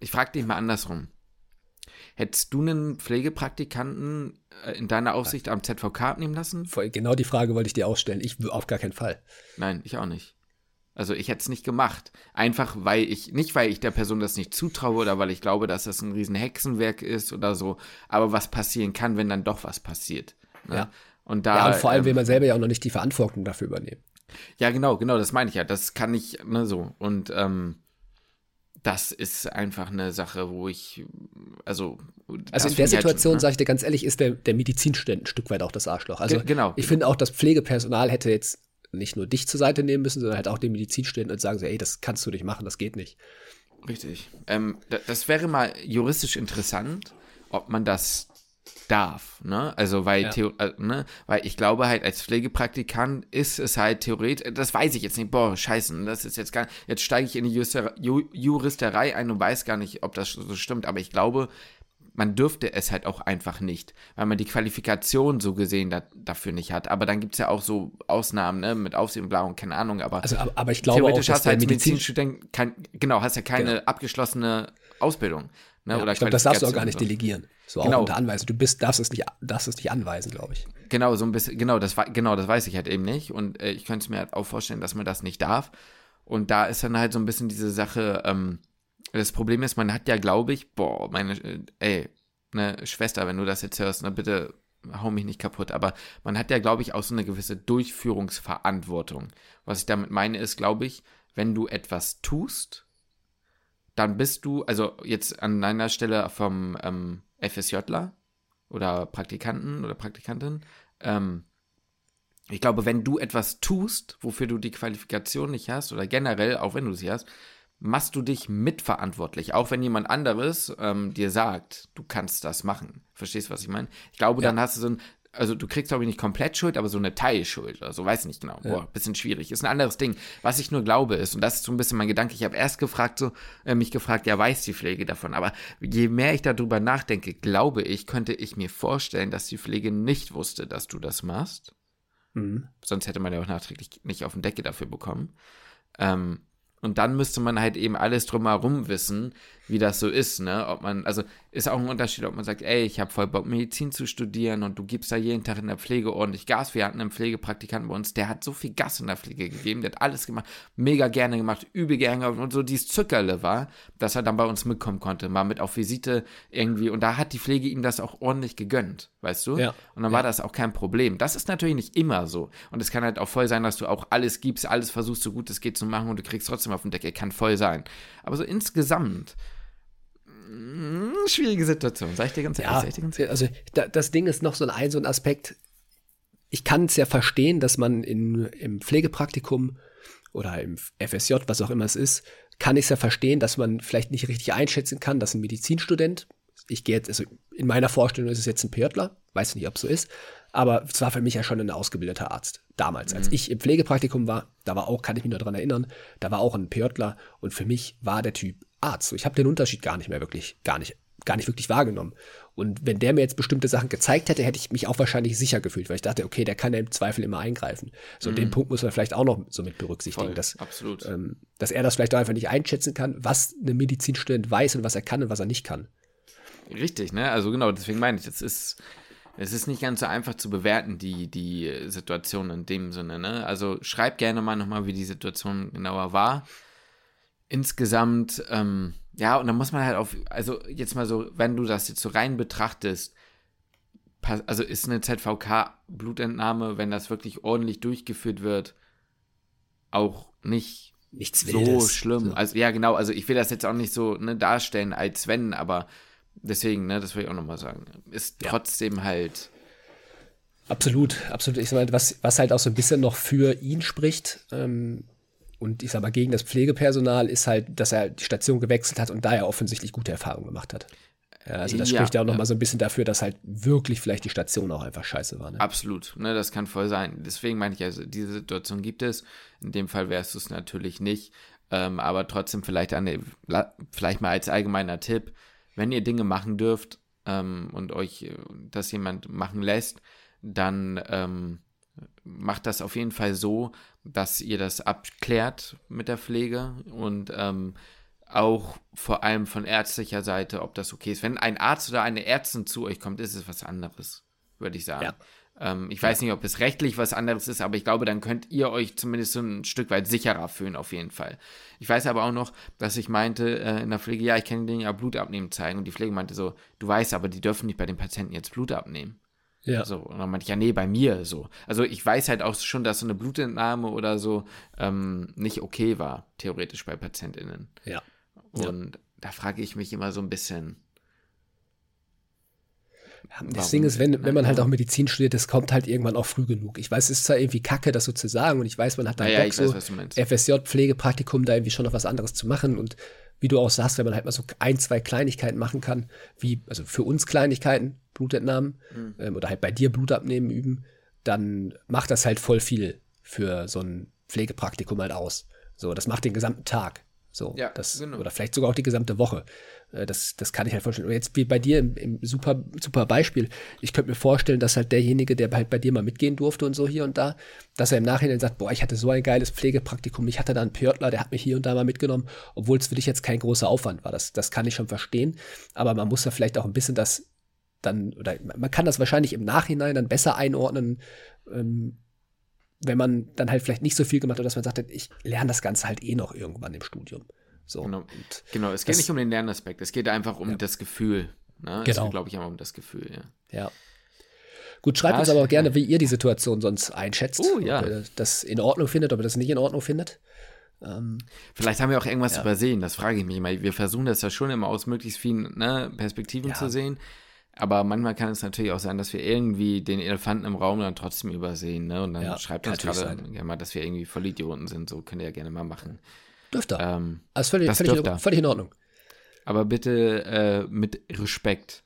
ich frage dich mal andersrum. Hättest du einen Pflegepraktikanten äh, in deiner Aufsicht am ZVK abnehmen lassen? Genau die Frage wollte ich dir ausstellen. Ich auf gar keinen Fall. Nein, ich auch nicht. Also ich hätte es nicht gemacht. Einfach weil ich, nicht weil ich der Person das nicht zutraue oder weil ich glaube, dass das ein riesen Hexenwerk ist oder so, aber was passieren kann, wenn dann doch was passiert. Ne? Ja. Und da. Ja, und vor allem ähm, will man selber ja auch noch nicht die Verantwortung dafür übernehmen. Ja, genau, genau, das meine ich ja. Das kann ich, ne, so. Und ähm, das ist einfach eine Sache, wo ich, also. Also in der Situation, halt, ne? sage ich dir ganz ehrlich, ist der, der Medizinstudent ein Stück weit auch das Arschloch. Also genau. Ich finde auch, das Pflegepersonal hätte jetzt nicht nur dich zur Seite nehmen müssen, sondern halt auch den Medizinstudenten und sagen so, ey, das kannst du nicht machen, das geht nicht. Richtig. Ähm, das wäre mal juristisch interessant, ob man das darf, ne? Also weil, ja. äh, ne? weil ich glaube halt als Pflegepraktikant ist es halt theoretisch, das weiß ich jetzt nicht, boah, scheiße, das ist jetzt gar jetzt steige ich in die Juster, Ju, Juristerei ein und weiß gar nicht, ob das so stimmt, aber ich glaube, man dürfte es halt auch einfach nicht, weil man die Qualifikation so gesehen da, dafür nicht hat. Aber dann gibt es ja auch so Ausnahmen, ne, mit Aufsehen und Blau und keine Ahnung, aber, also, aber, aber ich glaube theoretisch auch, hast du als Medizinstudent, kein, genau, hast ja keine genau. abgeschlossene Ausbildung. Ne, ja, oder ich glaube, das darfst du auch gar nicht delegieren. So genau. auch unter Anweisung. Du bist, darfst es nicht, darfst es nicht anweisen, glaube ich. Genau, so ein bisschen, genau, das genau, das weiß ich halt eben nicht. Und äh, ich könnte es mir halt auch vorstellen, dass man das nicht darf. Und da ist dann halt so ein bisschen diese Sache, ähm, das Problem ist, man hat ja, glaube ich, boah, meine, äh, ey, ne, Schwester, wenn du das jetzt hörst, ne, bitte hau mich nicht kaputt, aber man hat ja, glaube ich, auch so eine gewisse Durchführungsverantwortung. Was ich damit meine, ist, glaube ich, wenn du etwas tust, dann bist du, also jetzt an deiner Stelle vom ähm, FSJler oder Praktikanten oder Praktikantin, ähm, ich glaube, wenn du etwas tust, wofür du die Qualifikation nicht hast, oder generell, auch wenn du sie hast, machst du dich mitverantwortlich, auch wenn jemand anderes ähm, dir sagt, du kannst das machen. Verstehst du, was ich meine? Ich glaube, ja. dann hast du so ein, also du kriegst, glaube ich, nicht komplett Schuld, aber so eine Teilschuld oder so, weiß nicht genau. Ja. Boah, bisschen schwierig. Ist ein anderes Ding. Was ich nur glaube ist, und das ist so ein bisschen mein Gedanke, ich habe erst gefragt, so, äh, mich gefragt, ja, weiß die Pflege davon, aber je mehr ich darüber nachdenke, glaube ich, könnte ich mir vorstellen, dass die Pflege nicht wusste, dass du das machst. Mhm. Sonst hätte man ja auch nachträglich nicht auf den Decke dafür bekommen. Ähm, und dann müsste man halt eben alles drumherum wissen, wie das so ist, ne? Ob man, also ist auch ein Unterschied, ob man sagt, ey, ich habe voll Bock, Medizin zu studieren und du gibst da jeden Tag in der Pflege ordentlich Gas. Wir hatten einen Pflegepraktikanten bei uns, der hat so viel Gas in der Pflege gegeben, der hat alles gemacht, mega gerne gemacht, übel gerne gemacht und so dieses Zückerle war, dass er dann bei uns mitkommen konnte, mal mit auf Visite irgendwie und da hat die Pflege ihm das auch ordentlich gegönnt, weißt du? Ja. Und dann ja. war das auch kein Problem. Das ist natürlich nicht immer so und es kann halt auch voll sein, dass du auch alles gibst, alles versuchst, so gut es geht zu machen und du kriegst trotzdem auf den Deckel, kann voll sein. Aber so insgesamt schwierige Situation, sag ich dir ganz ehrlich. Ja, ganz ehrlich. Also da, das Ding ist noch so ein, so ein Aspekt. Ich kann es ja verstehen, dass man in, im Pflegepraktikum oder im FSJ, was auch immer es ist, kann ich es ja verstehen, dass man vielleicht nicht richtig einschätzen kann, dass ein Medizinstudent, ich gehe jetzt, also in meiner Vorstellung ist es jetzt ein PJler, weiß nicht, ob es so ist, aber es war für mich ja schon ein ausgebildeter Arzt. Damals, mhm. als ich im Pflegepraktikum war, da war auch, kann ich mich nur daran erinnern, da war auch ein PJler und für mich war der Typ Arzt. Ich habe den Unterschied gar nicht mehr wirklich, gar nicht, gar nicht wirklich wahrgenommen. Und wenn der mir jetzt bestimmte Sachen gezeigt hätte, hätte ich mich auch wahrscheinlich sicher gefühlt, weil ich dachte, okay, der kann ja im Zweifel immer eingreifen. So, mhm. den Punkt muss man vielleicht auch noch so mit berücksichtigen, Voll, dass, ähm, dass er das vielleicht auch einfach nicht einschätzen kann, was ein Medizinstudent weiß und was er kann und was er nicht kann. Richtig, ne? Also genau, deswegen meine ich, es ist, es ist nicht ganz so einfach zu bewerten, die, die Situation in dem Sinne, ne? Also schreib gerne mal nochmal, wie die Situation genauer war insgesamt, ähm, ja, und dann muss man halt auf, also jetzt mal so, wenn du das jetzt so rein betrachtest, also ist eine ZVK-Blutentnahme, wenn das wirklich ordentlich durchgeführt wird, auch nicht Nichts so Wildes. schlimm. Also ja, genau, also ich will das jetzt auch nicht so ne, darstellen als wenn, aber deswegen, ne, das will ich auch nochmal sagen, ist ja. trotzdem halt. Absolut, absolut. Ich meine, was, was halt auch so ein bisschen noch für ihn spricht, ähm, und ich sag mal, gegen das Pflegepersonal ist halt, dass er die Station gewechselt hat und da er offensichtlich gute Erfahrungen gemacht hat. Also das ja, spricht ja auch nochmal ja. so ein bisschen dafür, dass halt wirklich vielleicht die Station auch einfach scheiße war. Ne? Absolut, ne, das kann voll sein. Deswegen meine ich, also diese Situation gibt es. In dem Fall wärst du es natürlich nicht. Ähm, aber trotzdem vielleicht, eine, vielleicht mal als allgemeiner Tipp, wenn ihr Dinge machen dürft ähm, und euch äh, das jemand machen lässt, dann ähm, macht das auf jeden Fall so, dass ihr das abklärt mit der Pflege und ähm, auch vor allem von ärztlicher Seite, ob das okay ist. Wenn ein Arzt oder eine Ärztin zu euch kommt, ist es was anderes, würde ich sagen. Ja. Ähm, ich weiß nicht, ob es rechtlich was anderes ist, aber ich glaube, dann könnt ihr euch zumindest so ein Stück weit sicherer fühlen, auf jeden Fall. Ich weiß aber auch noch, dass ich meinte äh, in der Pflege, ja, ich kann denen ja Blut abnehmen zeigen. Und die Pflege meinte so, du weißt aber, die dürfen nicht bei den Patienten jetzt Blut abnehmen. Ja. So, und dann meinte ich, ja, nee, bei mir so. Also ich weiß halt auch schon, dass so eine Blutentnahme oder so ähm, nicht okay war, theoretisch bei PatientInnen. Ja. Und ja. da frage ich mich immer so ein bisschen. Das Ding ist, wenn, wenn man halt auch Medizin studiert, das kommt halt irgendwann auch früh genug. Ich weiß, es ist zwar irgendwie kacke, das so zu sagen, und ich weiß, man hat dann ja, Bock, ja, so FSJ, Pflegepraktikum, da irgendwie schon noch was anderes zu machen und wie du auch sagst, wenn man halt mal so ein, zwei Kleinigkeiten machen kann, wie, also für uns Kleinigkeiten, Blutentnahmen mhm. ähm, oder halt bei dir Blutabnehmen üben, dann macht das halt voll viel für so ein Pflegepraktikum halt aus. So, das macht den gesamten Tag. So, ja, das, genau. oder vielleicht sogar auch die gesamte Woche. Äh, das, das kann ich halt vorstellen. Und jetzt wie bei dir im, im, super, super Beispiel. Ich könnte mir vorstellen, dass halt derjenige, der halt bei dir mal mitgehen durfte und so hier und da, dass er im Nachhinein sagt, boah, ich hatte so ein geiles Pflegepraktikum, ich hatte da einen Pörtler, der hat mich hier und da mal mitgenommen, obwohl es für dich jetzt kein großer Aufwand war. Das, das kann ich schon verstehen. Aber man muss da vielleicht auch ein bisschen das dann, oder man kann das wahrscheinlich im Nachhinein dann besser einordnen, ähm, wenn man dann halt vielleicht nicht so viel gemacht hat, dass man sagt, ich lerne das Ganze halt eh noch irgendwann im Studium. So. Genau. genau, es geht das, nicht um den Lernaspekt, es geht einfach um ja. das Gefühl. Ne? Genau. Es geht, glaube ich, immer um das Gefühl, ja. Ja. Gut, schreibt ja, uns aber auch gerne, wie ihr die Situation sonst einschätzt. Oh, ja. Ob ihr das in Ordnung findet, ob ihr das nicht in Ordnung findet. Ähm, Vielleicht haben wir auch irgendwas ja. übersehen, das frage ich mich immer. Wir versuchen das ja schon immer aus möglichst vielen ne, Perspektiven ja. zu sehen. Aber manchmal kann es natürlich auch sein, dass wir irgendwie den Elefanten im Raum dann trotzdem übersehen. Ne? Und dann ja, schreibt uns gerade gerne mal, dass wir irgendwie Vollidioten sind. So könnt ihr ja gerne mal machen. Dürfte. Ähm, also völlig, völlig, in, völlig in Ordnung. Aber bitte äh, mit Respekt.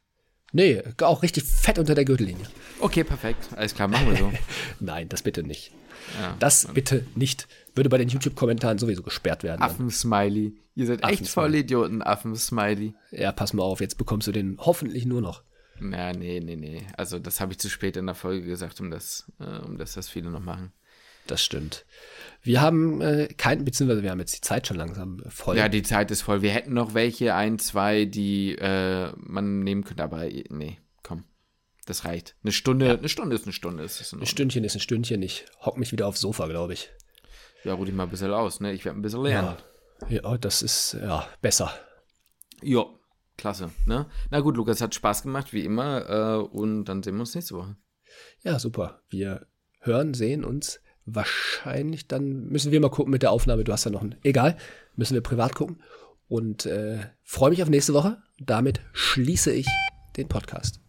Nee, auch richtig fett unter der Gürtellinie. Okay, perfekt. Alles klar, machen wir so. *laughs* Nein, das bitte nicht. Ja, das bitte nicht. Würde bei den YouTube-Kommentaren sowieso gesperrt werden. Affen-Smiley. Ihr seid echt voll Idioten, Affen-Smiley. Ja, pass mal auf, jetzt bekommst du den hoffentlich nur noch. Ja, nee, nee, nee. Also das habe ich zu spät in der Folge gesagt, um das, äh, um das, das viele noch machen. Das stimmt. Wir haben äh, kein, beziehungsweise wir haben jetzt die Zeit schon langsam voll. Ja, die Zeit ist voll. Wir hätten noch welche, ein, zwei, die äh, man nehmen könnte, aber nee, komm. Das reicht. Eine Stunde, ja. eine Stunde ist eine Stunde. Ist ein Stündchen ist ein Stündchen. Ich hock mich wieder aufs Sofa, glaube ich. Ja, ruh dich mal ein bisschen aus, ne? Ich werde ein bisschen lernen. Ja. ja, das ist ja besser. Ja, klasse. Ne? Na gut, Lukas, hat Spaß gemacht, wie immer. Äh, und dann sehen wir uns nächste Woche. Ja, super. Wir hören, sehen uns wahrscheinlich dann müssen wir mal gucken mit der Aufnahme. Du hast ja noch ein. Egal, müssen wir privat gucken. Und äh, freue mich auf nächste Woche. Damit schließe ich den Podcast.